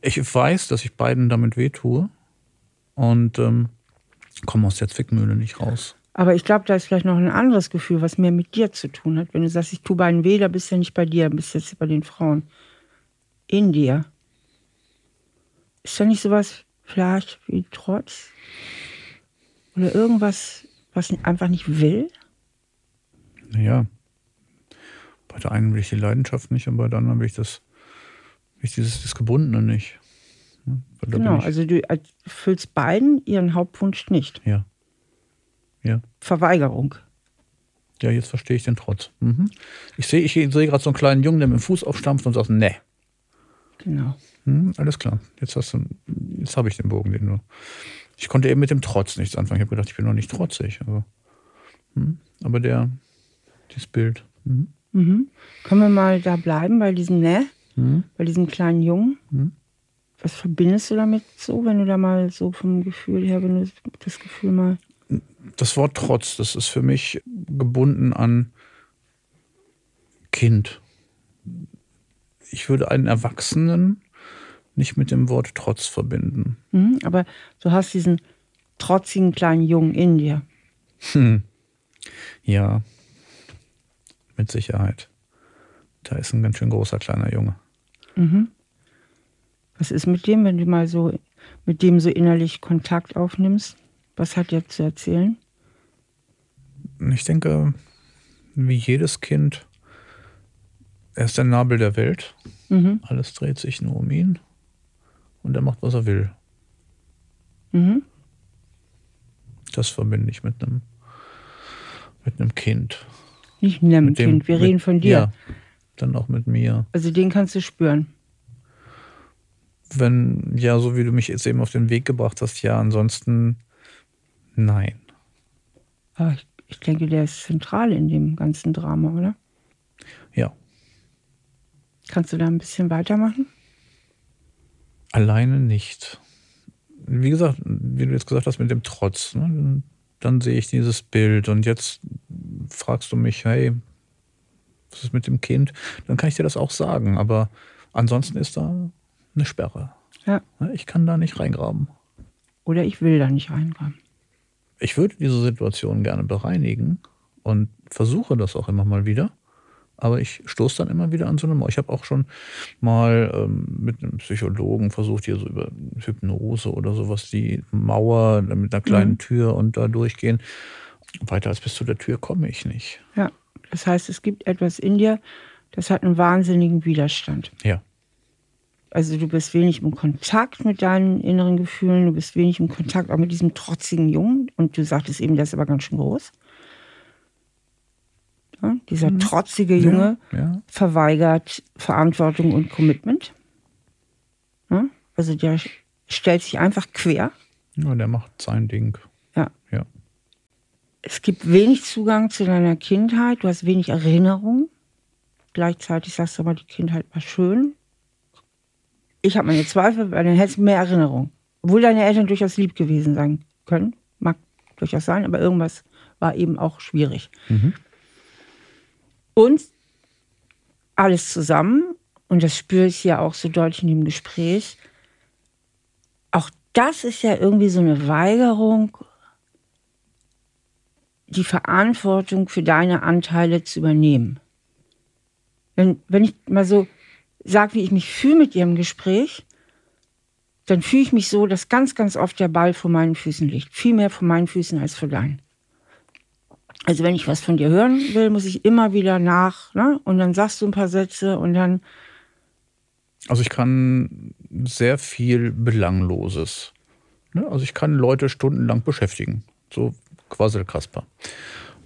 Ich weiß, dass ich beiden damit wehtue und ähm, komme aus der Zwickmühle nicht raus. Aber ich glaube, da ist vielleicht noch ein anderes Gefühl, was mehr mit dir zu tun hat. Wenn du sagst, ich tue beiden weh, da bist du ja nicht bei dir, bist jetzt bei den Frauen. In dir. Ist da nicht sowas vielleicht wie Trotz? Oder irgendwas, was einfach nicht will? Naja, bei der einen will ich die Leidenschaft nicht und bei der anderen will ich das, will ich dieses das Gebundene nicht. Genau, also du erfüllst beiden ihren Hauptwunsch nicht. Ja. Ja. Verweigerung. Ja, jetzt verstehe ich den Trotz. Mhm. Ich sehe ich sehe gerade so einen kleinen Jungen, der mit dem Fuß aufstampft und sagt, ne. Genau. Hm, alles klar. Jetzt hast du, jetzt habe ich den Bogen, den du. Ich konnte eben mit dem Trotz nichts anfangen. Ich habe gedacht, ich bin noch nicht trotzig. Aber, hm, aber der, dieses Bild. Mhm. Mhm. Können wir mal da bleiben bei diesem Ne? Mhm. Bei diesem kleinen Jungen? Mhm. Was verbindest du damit so, wenn du da mal so vom Gefühl her, wenn du das Gefühl mal. Das Wort Trotz, das ist für mich gebunden an Kind. Ich würde einen Erwachsenen nicht mit dem Wort Trotz verbinden. Mhm, aber du hast diesen trotzigen kleinen Jungen in dir. Hm. Ja, mit Sicherheit. Da ist ein ganz schön großer kleiner Junge. Mhm. Was ist mit dem, wenn du mal so mit dem so innerlich Kontakt aufnimmst? Was hat er zu erzählen? Ich denke, wie jedes Kind, er ist der Nabel der Welt. Mhm. Alles dreht sich nur um ihn. Und er macht, was er will. Mhm. Das verbinde ich mit einem, mit einem Kind. Nicht mit einem Kind, wir mit, reden von dir. Ja, dann auch mit mir. Also den kannst du spüren. Wenn, ja, so wie du mich jetzt eben auf den Weg gebracht hast, ja, ansonsten nein. Aber ich, ich denke, der ist zentral in dem ganzen Drama, oder? Ja. Kannst du da ein bisschen weitermachen? Alleine nicht. Wie gesagt, wie du jetzt gesagt hast, mit dem Trotz. Ne? Dann sehe ich dieses Bild und jetzt fragst du mich, hey, was ist mit dem Kind? Dann kann ich dir das auch sagen. Aber ansonsten ist da eine Sperre. Ja. Ich kann da nicht reingraben. Oder ich will da nicht reingraben. Ich würde diese Situation gerne bereinigen und versuche das auch immer mal wieder. aber ich stoße dann immer wieder an so eine Mauer. Ich habe auch schon mal ähm, mit einem Psychologen versucht, hier so über Hypnose oder sowas, die Mauer mit einer kleinen mhm. Tür und da durchgehen. Weiter als bis zu der Tür komme ich nicht. Ja, das heißt, es gibt etwas in dir, das hat einen wahnsinnigen Widerstand. Ja. Also du bist wenig im Kontakt mit deinen inneren Gefühlen, du bist wenig im Kontakt auch mit diesem trotzigen Jungen und du sagtest eben, der ist aber ganz schön groß. Ja, dieser mhm. trotzige Junge ja, ja. verweigert Verantwortung und Commitment. Also der stellt sich einfach quer. Ja, der macht sein Ding. Es gibt wenig Zugang zu deiner Kindheit, du hast wenig Erinnerung. Gleichzeitig sagst du aber, die Kindheit war schön. Ich habe meine Zweifel, weil dann hättest du mehr Erinnerung. Obwohl deine Eltern durchaus lieb gewesen sein können. Mag durchaus sein, aber irgendwas war eben auch schwierig. Mhm. Und alles zusammen, und das spüre ich ja auch so deutlich in dem Gespräch, auch das ist ja irgendwie so eine Weigerung, die Verantwortung für deine Anteile zu übernehmen. Wenn, wenn ich mal so sage, wie ich mich fühle mit ihrem Gespräch, dann fühle ich mich so, dass ganz, ganz oft der Ball vor meinen Füßen liegt. Viel mehr vor meinen Füßen als vor deinen. Also wenn ich was von dir hören will, muss ich immer wieder nach, ne? Und dann sagst du ein paar Sätze und dann. Also ich kann sehr viel Belangloses. Ne? Also ich kann Leute stundenlang beschäftigen. So quasi Kasper.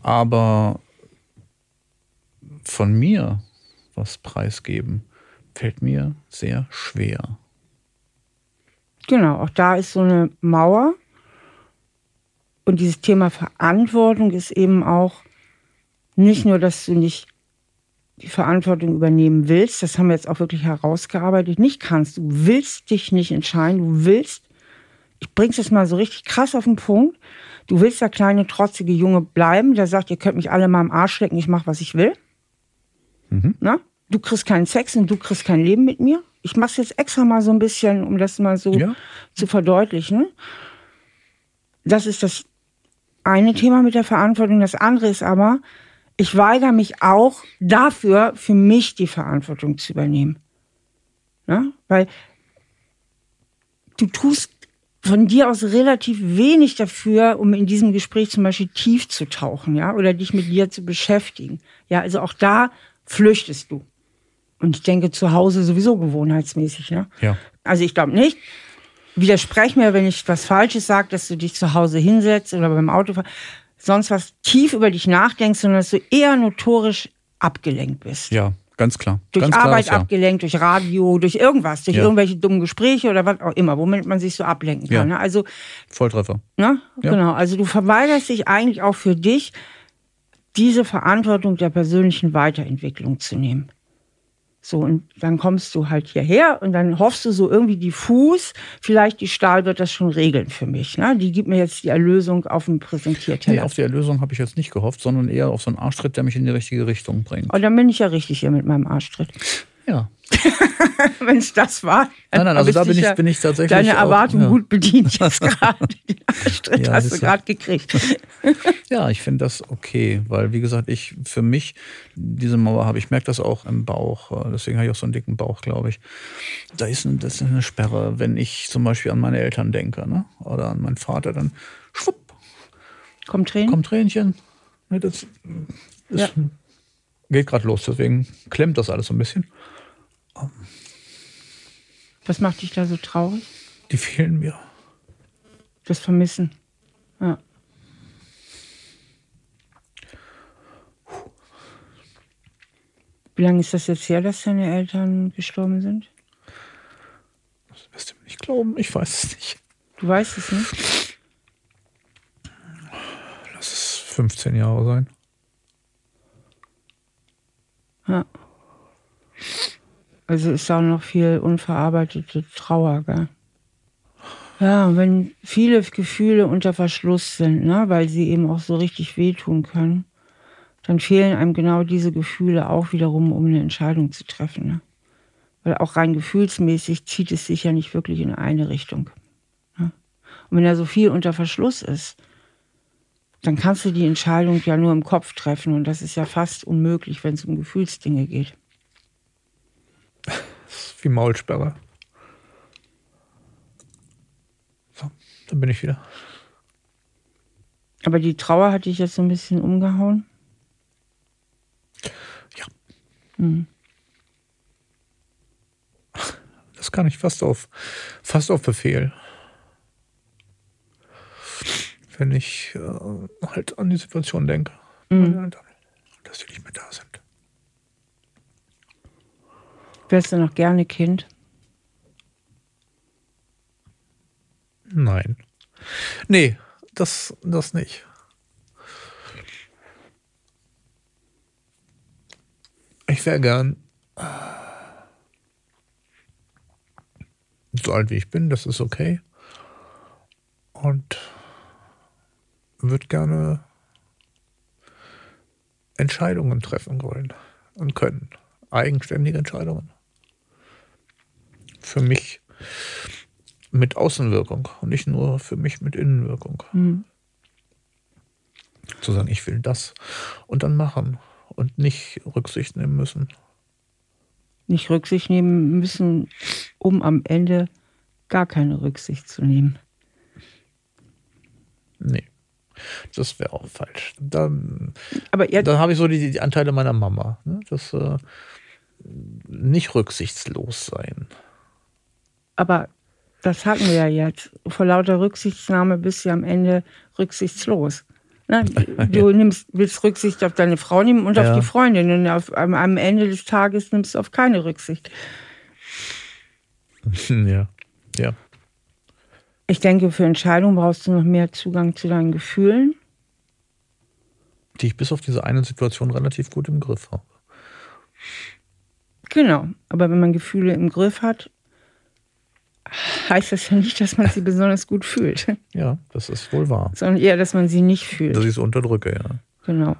Aber von mir was preisgeben, fällt mir sehr schwer. Genau, auch da ist so eine Mauer. Und dieses Thema Verantwortung ist eben auch nicht nur, dass du nicht die Verantwortung übernehmen willst, das haben wir jetzt auch wirklich herausgearbeitet, nicht kannst. Du willst dich nicht entscheiden, du willst, ich bring's jetzt mal so richtig krass auf den Punkt, du willst der kleine, trotzige Junge bleiben, der sagt, ihr könnt mich alle mal am Arsch lecken, ich mache, was ich will. Mhm. Na? Du kriegst keinen Sex und du kriegst kein Leben mit mir. Ich mache es jetzt extra mal so ein bisschen, um das mal so ja. zu verdeutlichen. Das ist das eine Thema mit der Verantwortung. Das andere ist aber, ich weigere mich auch dafür, für mich die Verantwortung zu übernehmen. Ja? Weil du tust von dir aus relativ wenig dafür, um in diesem Gespräch zum Beispiel tief zu tauchen, ja, oder dich mit dir zu beschäftigen. Ja, also auch da flüchtest du. Und ich denke zu Hause sowieso gewohnheitsmäßig, ne? Ja. Also ich glaube nicht, widersprech mir, wenn ich was Falsches sage, dass du dich zu Hause hinsetzt oder beim Autofahren, sonst was tief über dich nachdenkst, sondern dass du eher notorisch abgelenkt bist. Ja, ganz klar. Durch ganz Arbeit klar, abgelenkt, durch Radio, durch irgendwas, durch ja. irgendwelche dummen Gespräche oder was auch immer, womit man sich so ablenken kann. Ja. Ne? Also Volltreffer. Ne? Ja. Genau. Also du verweigerst dich eigentlich auch für dich, diese Verantwortung der persönlichen Weiterentwicklung zu nehmen. So, und dann kommst du halt hierher und dann hoffst du so irgendwie diffus, vielleicht die Stahl wird das schon regeln für mich. Ne? Die gibt mir jetzt die Erlösung auf dem Präsentierteller. Nee, auf die Erlösung habe ich jetzt nicht gehofft, sondern eher auf so einen Arschtritt, der mich in die richtige Richtung bringt. Und oh, dann bin ich ja richtig hier mit meinem Arschtritt. Ja. Wenn es das war. Nein, nein, also da bin ich, bin ich tatsächlich. Deine Erwartung auch, ja. gut bedient jetzt gerade. Den Arschtritt ja, hast du gerade gekriegt. ja, ich finde das okay, weil wie gesagt, ich für mich diese Mauer habe, ich merke das auch im Bauch, deswegen habe ich auch so einen dicken Bauch, glaube ich. Da ist, eine, das ist eine Sperre, wenn ich zum Beispiel an meine Eltern denke ne? oder an meinen Vater, dann schwupp. Kommt Tränen? Kommt Tränchen. Das ist, ja. geht gerade los, deswegen klemmt das alles so ein bisschen. Was macht dich da so traurig? Die fehlen mir. Das Vermissen. Ja. Wie lange ist das jetzt her, dass deine Eltern gestorben sind? Das wirst du mir nicht glauben. Ich weiß es nicht. Du weißt es nicht? Lass es 15 Jahre sein. Ja. Also ist da noch viel unverarbeitete Trauer, gell? Ja, wenn viele Gefühle unter Verschluss sind, ne, weil sie eben auch so richtig wehtun können, dann fehlen einem genau diese Gefühle auch wiederum, um eine Entscheidung zu treffen. Ne? Weil auch rein gefühlsmäßig zieht es sich ja nicht wirklich in eine Richtung. Ne? Und wenn da so viel unter Verschluss ist, dann kannst du die Entscheidung ja nur im Kopf treffen und das ist ja fast unmöglich, wenn es um Gefühlsdinge geht. Das ist wie Maulsperre. So, dann bin ich wieder. Aber die Trauer hat dich jetzt so ein bisschen umgehauen? Ja. Hm. Das kann ich fast auf, fast auf Befehl wenn ich äh, halt an die Situation denke. Mhm. Dass die nicht mehr da sind. Wärst du noch gerne Kind? Nein. Nee, das, das nicht. Ich wäre gern äh, so alt wie ich bin, das ist okay. Und würde gerne Entscheidungen treffen wollen und können. Eigenständige Entscheidungen. Für mich mit Außenwirkung und nicht nur für mich mit Innenwirkung. Mhm. Zu sagen, ich will das und dann machen und nicht Rücksicht nehmen müssen. Nicht Rücksicht nehmen müssen, um am Ende gar keine Rücksicht zu nehmen. Nee. Das wäre auch falsch. Da, Aber da habe ich so die, die, Anteile meiner Mama. Ne? Das äh, nicht rücksichtslos sein. Aber das hatten wir ja jetzt. Vor lauter Rücksichtsnahme bist du am Ende rücksichtslos. Ne? Du ja. nimmst, willst Rücksicht auf deine Frau nehmen und ja. auf die Freundin. Und auf, am, am Ende des Tages nimmst du auf keine Rücksicht. Ja, ja. Ich denke, für Entscheidungen brauchst du noch mehr Zugang zu deinen Gefühlen. Die ich bis auf diese eine Situation relativ gut im Griff habe. Genau, aber wenn man Gefühle im Griff hat, heißt das ja nicht, dass man sie besonders gut fühlt. Ja, das ist wohl wahr. Sondern eher, dass man sie nicht fühlt. Dass ich es unterdrücke, ja. Genau.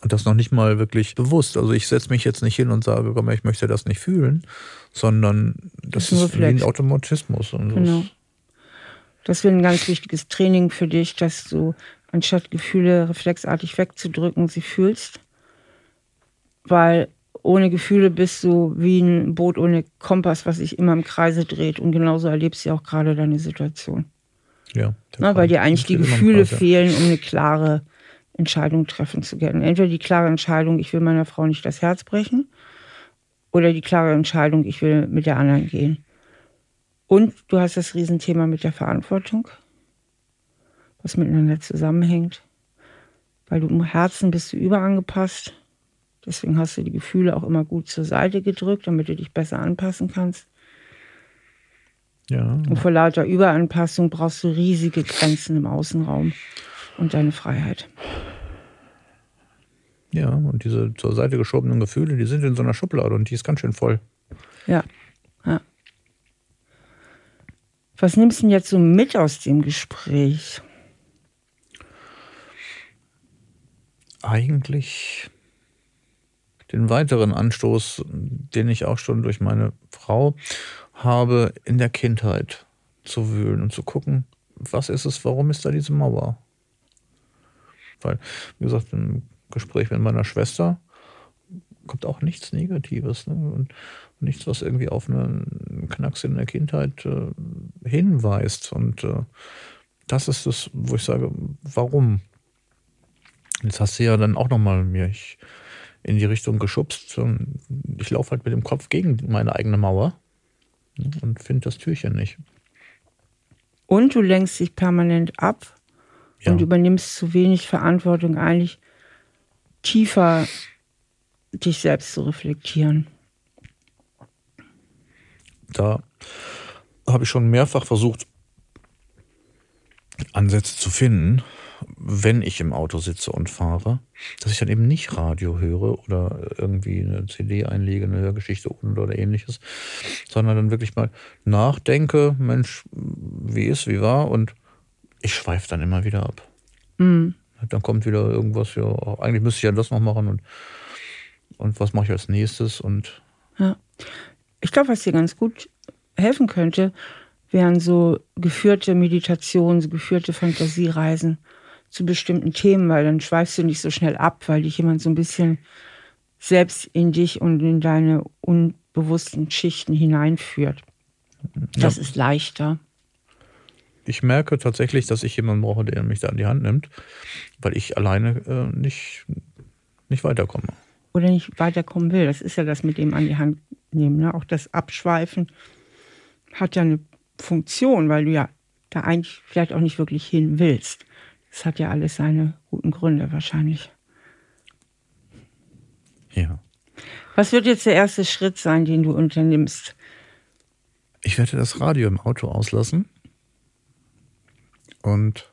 Und das noch nicht mal wirklich bewusst. Also ich setze mich jetzt nicht hin und sage, komm, ich möchte das nicht fühlen, sondern das, das ist, ist wie ein Automatismus. Genau. Das wäre ein ganz wichtiges Training für dich, dass du anstatt Gefühle reflexartig wegzudrücken, sie fühlst. Weil ohne Gefühle bist du wie ein Boot ohne Kompass, was sich immer im Kreise dreht. Und genauso erlebst du auch gerade deine Situation. Ja. Na, weil dir eigentlich die Gefühle Kreis, ja. fehlen, um eine klare Entscheidung treffen zu können. Entweder die klare Entscheidung, ich will meiner Frau nicht das Herz brechen, oder die klare Entscheidung, ich will mit der anderen gehen. Und du hast das Riesenthema mit der Verantwortung, was miteinander zusammenhängt. Weil du im Herzen bist du überangepasst. Deswegen hast du die Gefühle auch immer gut zur Seite gedrückt, damit du dich besser anpassen kannst. Ja. Und vor lauter Überanpassung brauchst du riesige Grenzen im Außenraum und deine Freiheit. Ja, und diese zur Seite geschobenen Gefühle, die sind in so einer Schublade und die ist ganz schön voll. Ja, ja. Was nimmst du denn jetzt so mit aus dem Gespräch? Eigentlich den weiteren Anstoß, den ich auch schon durch meine Frau habe, in der Kindheit zu wühlen und zu gucken, was ist es, warum ist da diese Mauer? Weil, wie gesagt, im Gespräch mit meiner Schwester kommt auch nichts Negatives. Ne? Und nichts, was irgendwie auf einen Knacks in der Kindheit äh, hinweist. Und äh, das ist es, wo ich sage, warum? Jetzt hast du ja dann auch nochmal mich in die Richtung geschubst. Ich laufe halt mit dem Kopf gegen meine eigene Mauer ne, und finde das Türchen nicht. Und du lenkst dich permanent ab ja. und übernimmst zu wenig Verantwortung, eigentlich tiefer dich selbst zu reflektieren da habe ich schon mehrfach versucht, Ansätze zu finden, wenn ich im Auto sitze und fahre, dass ich dann eben nicht Radio höre oder irgendwie eine CD einlege, eine Hörgeschichte oder ähnliches, sondern dann wirklich mal nachdenke, Mensch, wie ist, wie war und ich schweife dann immer wieder ab. Mhm. Dann kommt wieder irgendwas, ja, eigentlich müsste ich ja das noch machen und, und was mache ich als nächstes und ja. Ich glaube, was dir ganz gut helfen könnte, wären so geführte Meditationen, so geführte Fantasiereisen zu bestimmten Themen, weil dann schweifst du nicht so schnell ab, weil dich jemand so ein bisschen selbst in dich und in deine unbewussten Schichten hineinführt. Das ja. ist leichter. Ich merke tatsächlich, dass ich jemanden brauche, der mich da an die Hand nimmt, weil ich alleine äh, nicht, nicht weiterkomme. Oder nicht weiterkommen will. Das ist ja das mit dem an die Hand nehmen. Ne? Auch das Abschweifen hat ja eine Funktion, weil du ja da eigentlich vielleicht auch nicht wirklich hin willst. Das hat ja alles seine guten Gründe wahrscheinlich. Ja. Was wird jetzt der erste Schritt sein, den du unternimmst? Ich werde das Radio im Auto auslassen und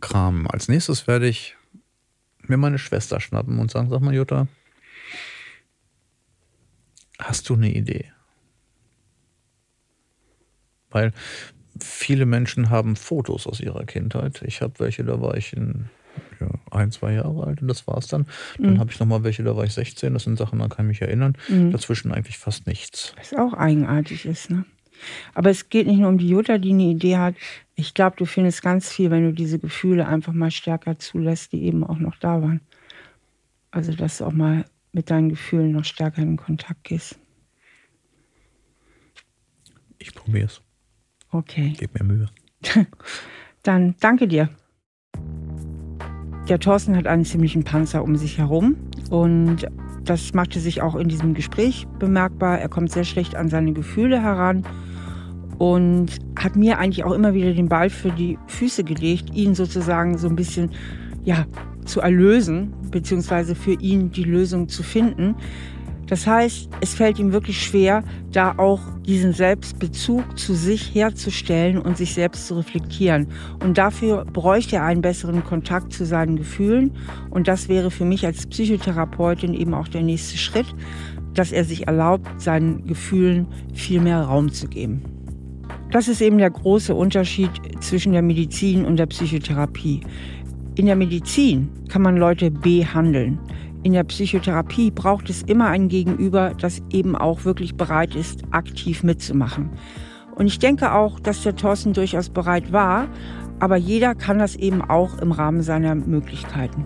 kramen. Als nächstes werde ich mir meine Schwester schnappen und sagen, sag mal Jutta, hast du eine Idee? Weil viele Menschen haben Fotos aus ihrer Kindheit. Ich habe welche, da war ich in ja, ein, zwei Jahre alt und das war es dann. Dann mhm. habe ich nochmal welche, da war ich 16. Das sind Sachen, an kann ich mich erinnern. Mhm. Dazwischen eigentlich fast nichts. Was auch eigenartig ist, ne? Aber es geht nicht nur um die Jutta, die eine Idee hat. Ich glaube, du findest ganz viel, wenn du diese Gefühle einfach mal stärker zulässt, die eben auch noch da waren. Also, dass du auch mal mit deinen Gefühlen noch stärker in Kontakt gehst. Ich probiere es. Okay. Gib mir Mühe. Dann danke dir. Der Thorsten hat einen ziemlichen Panzer um sich herum und das machte sich auch in diesem Gespräch bemerkbar. Er kommt sehr schlecht an seine Gefühle heran und hat mir eigentlich auch immer wieder den Ball für die Füße gelegt, ihn sozusagen so ein bisschen ja, zu erlösen, beziehungsweise für ihn die Lösung zu finden. Das heißt, es fällt ihm wirklich schwer, da auch diesen Selbstbezug zu sich herzustellen und sich selbst zu reflektieren. Und dafür bräuchte er einen besseren Kontakt zu seinen Gefühlen. Und das wäre für mich als Psychotherapeutin eben auch der nächste Schritt, dass er sich erlaubt, seinen Gefühlen viel mehr Raum zu geben. Das ist eben der große Unterschied zwischen der Medizin und der Psychotherapie. In der Medizin kann man Leute behandeln. In der Psychotherapie braucht es immer ein Gegenüber, das eben auch wirklich bereit ist, aktiv mitzumachen. Und ich denke auch, dass der Thorsten durchaus bereit war, aber jeder kann das eben auch im Rahmen seiner Möglichkeiten.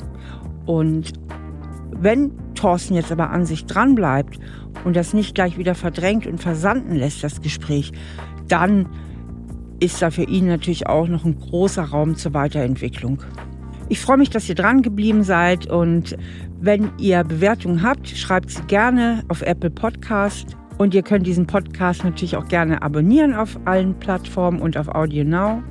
Und wenn Thorsten jetzt aber an sich dranbleibt und das nicht gleich wieder verdrängt und versanden lässt, das Gespräch, dann ist da für ihn natürlich auch noch ein großer Raum zur Weiterentwicklung. Ich freue mich, dass ihr dran geblieben seid und wenn ihr Bewertungen habt, schreibt sie gerne auf Apple Podcast und ihr könnt diesen Podcast natürlich auch gerne abonnieren auf allen Plattformen und auf Audio Now.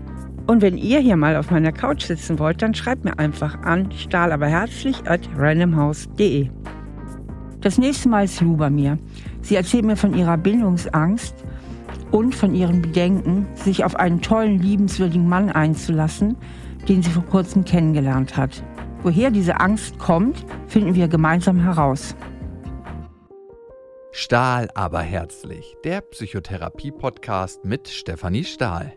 Und wenn ihr hier mal auf meiner Couch sitzen wollt, dann schreibt mir einfach an stahlaberherzlich at randomhouse.de. Das nächste Mal ist Lu bei mir. Sie erzählt mir von ihrer Bindungsangst und von ihren Bedenken, sich auf einen tollen, liebenswürdigen Mann einzulassen, den sie vor kurzem kennengelernt hat. Woher diese Angst kommt, finden wir gemeinsam heraus. Stahl aber herzlich, der Psychotherapie-Podcast mit Stefanie Stahl.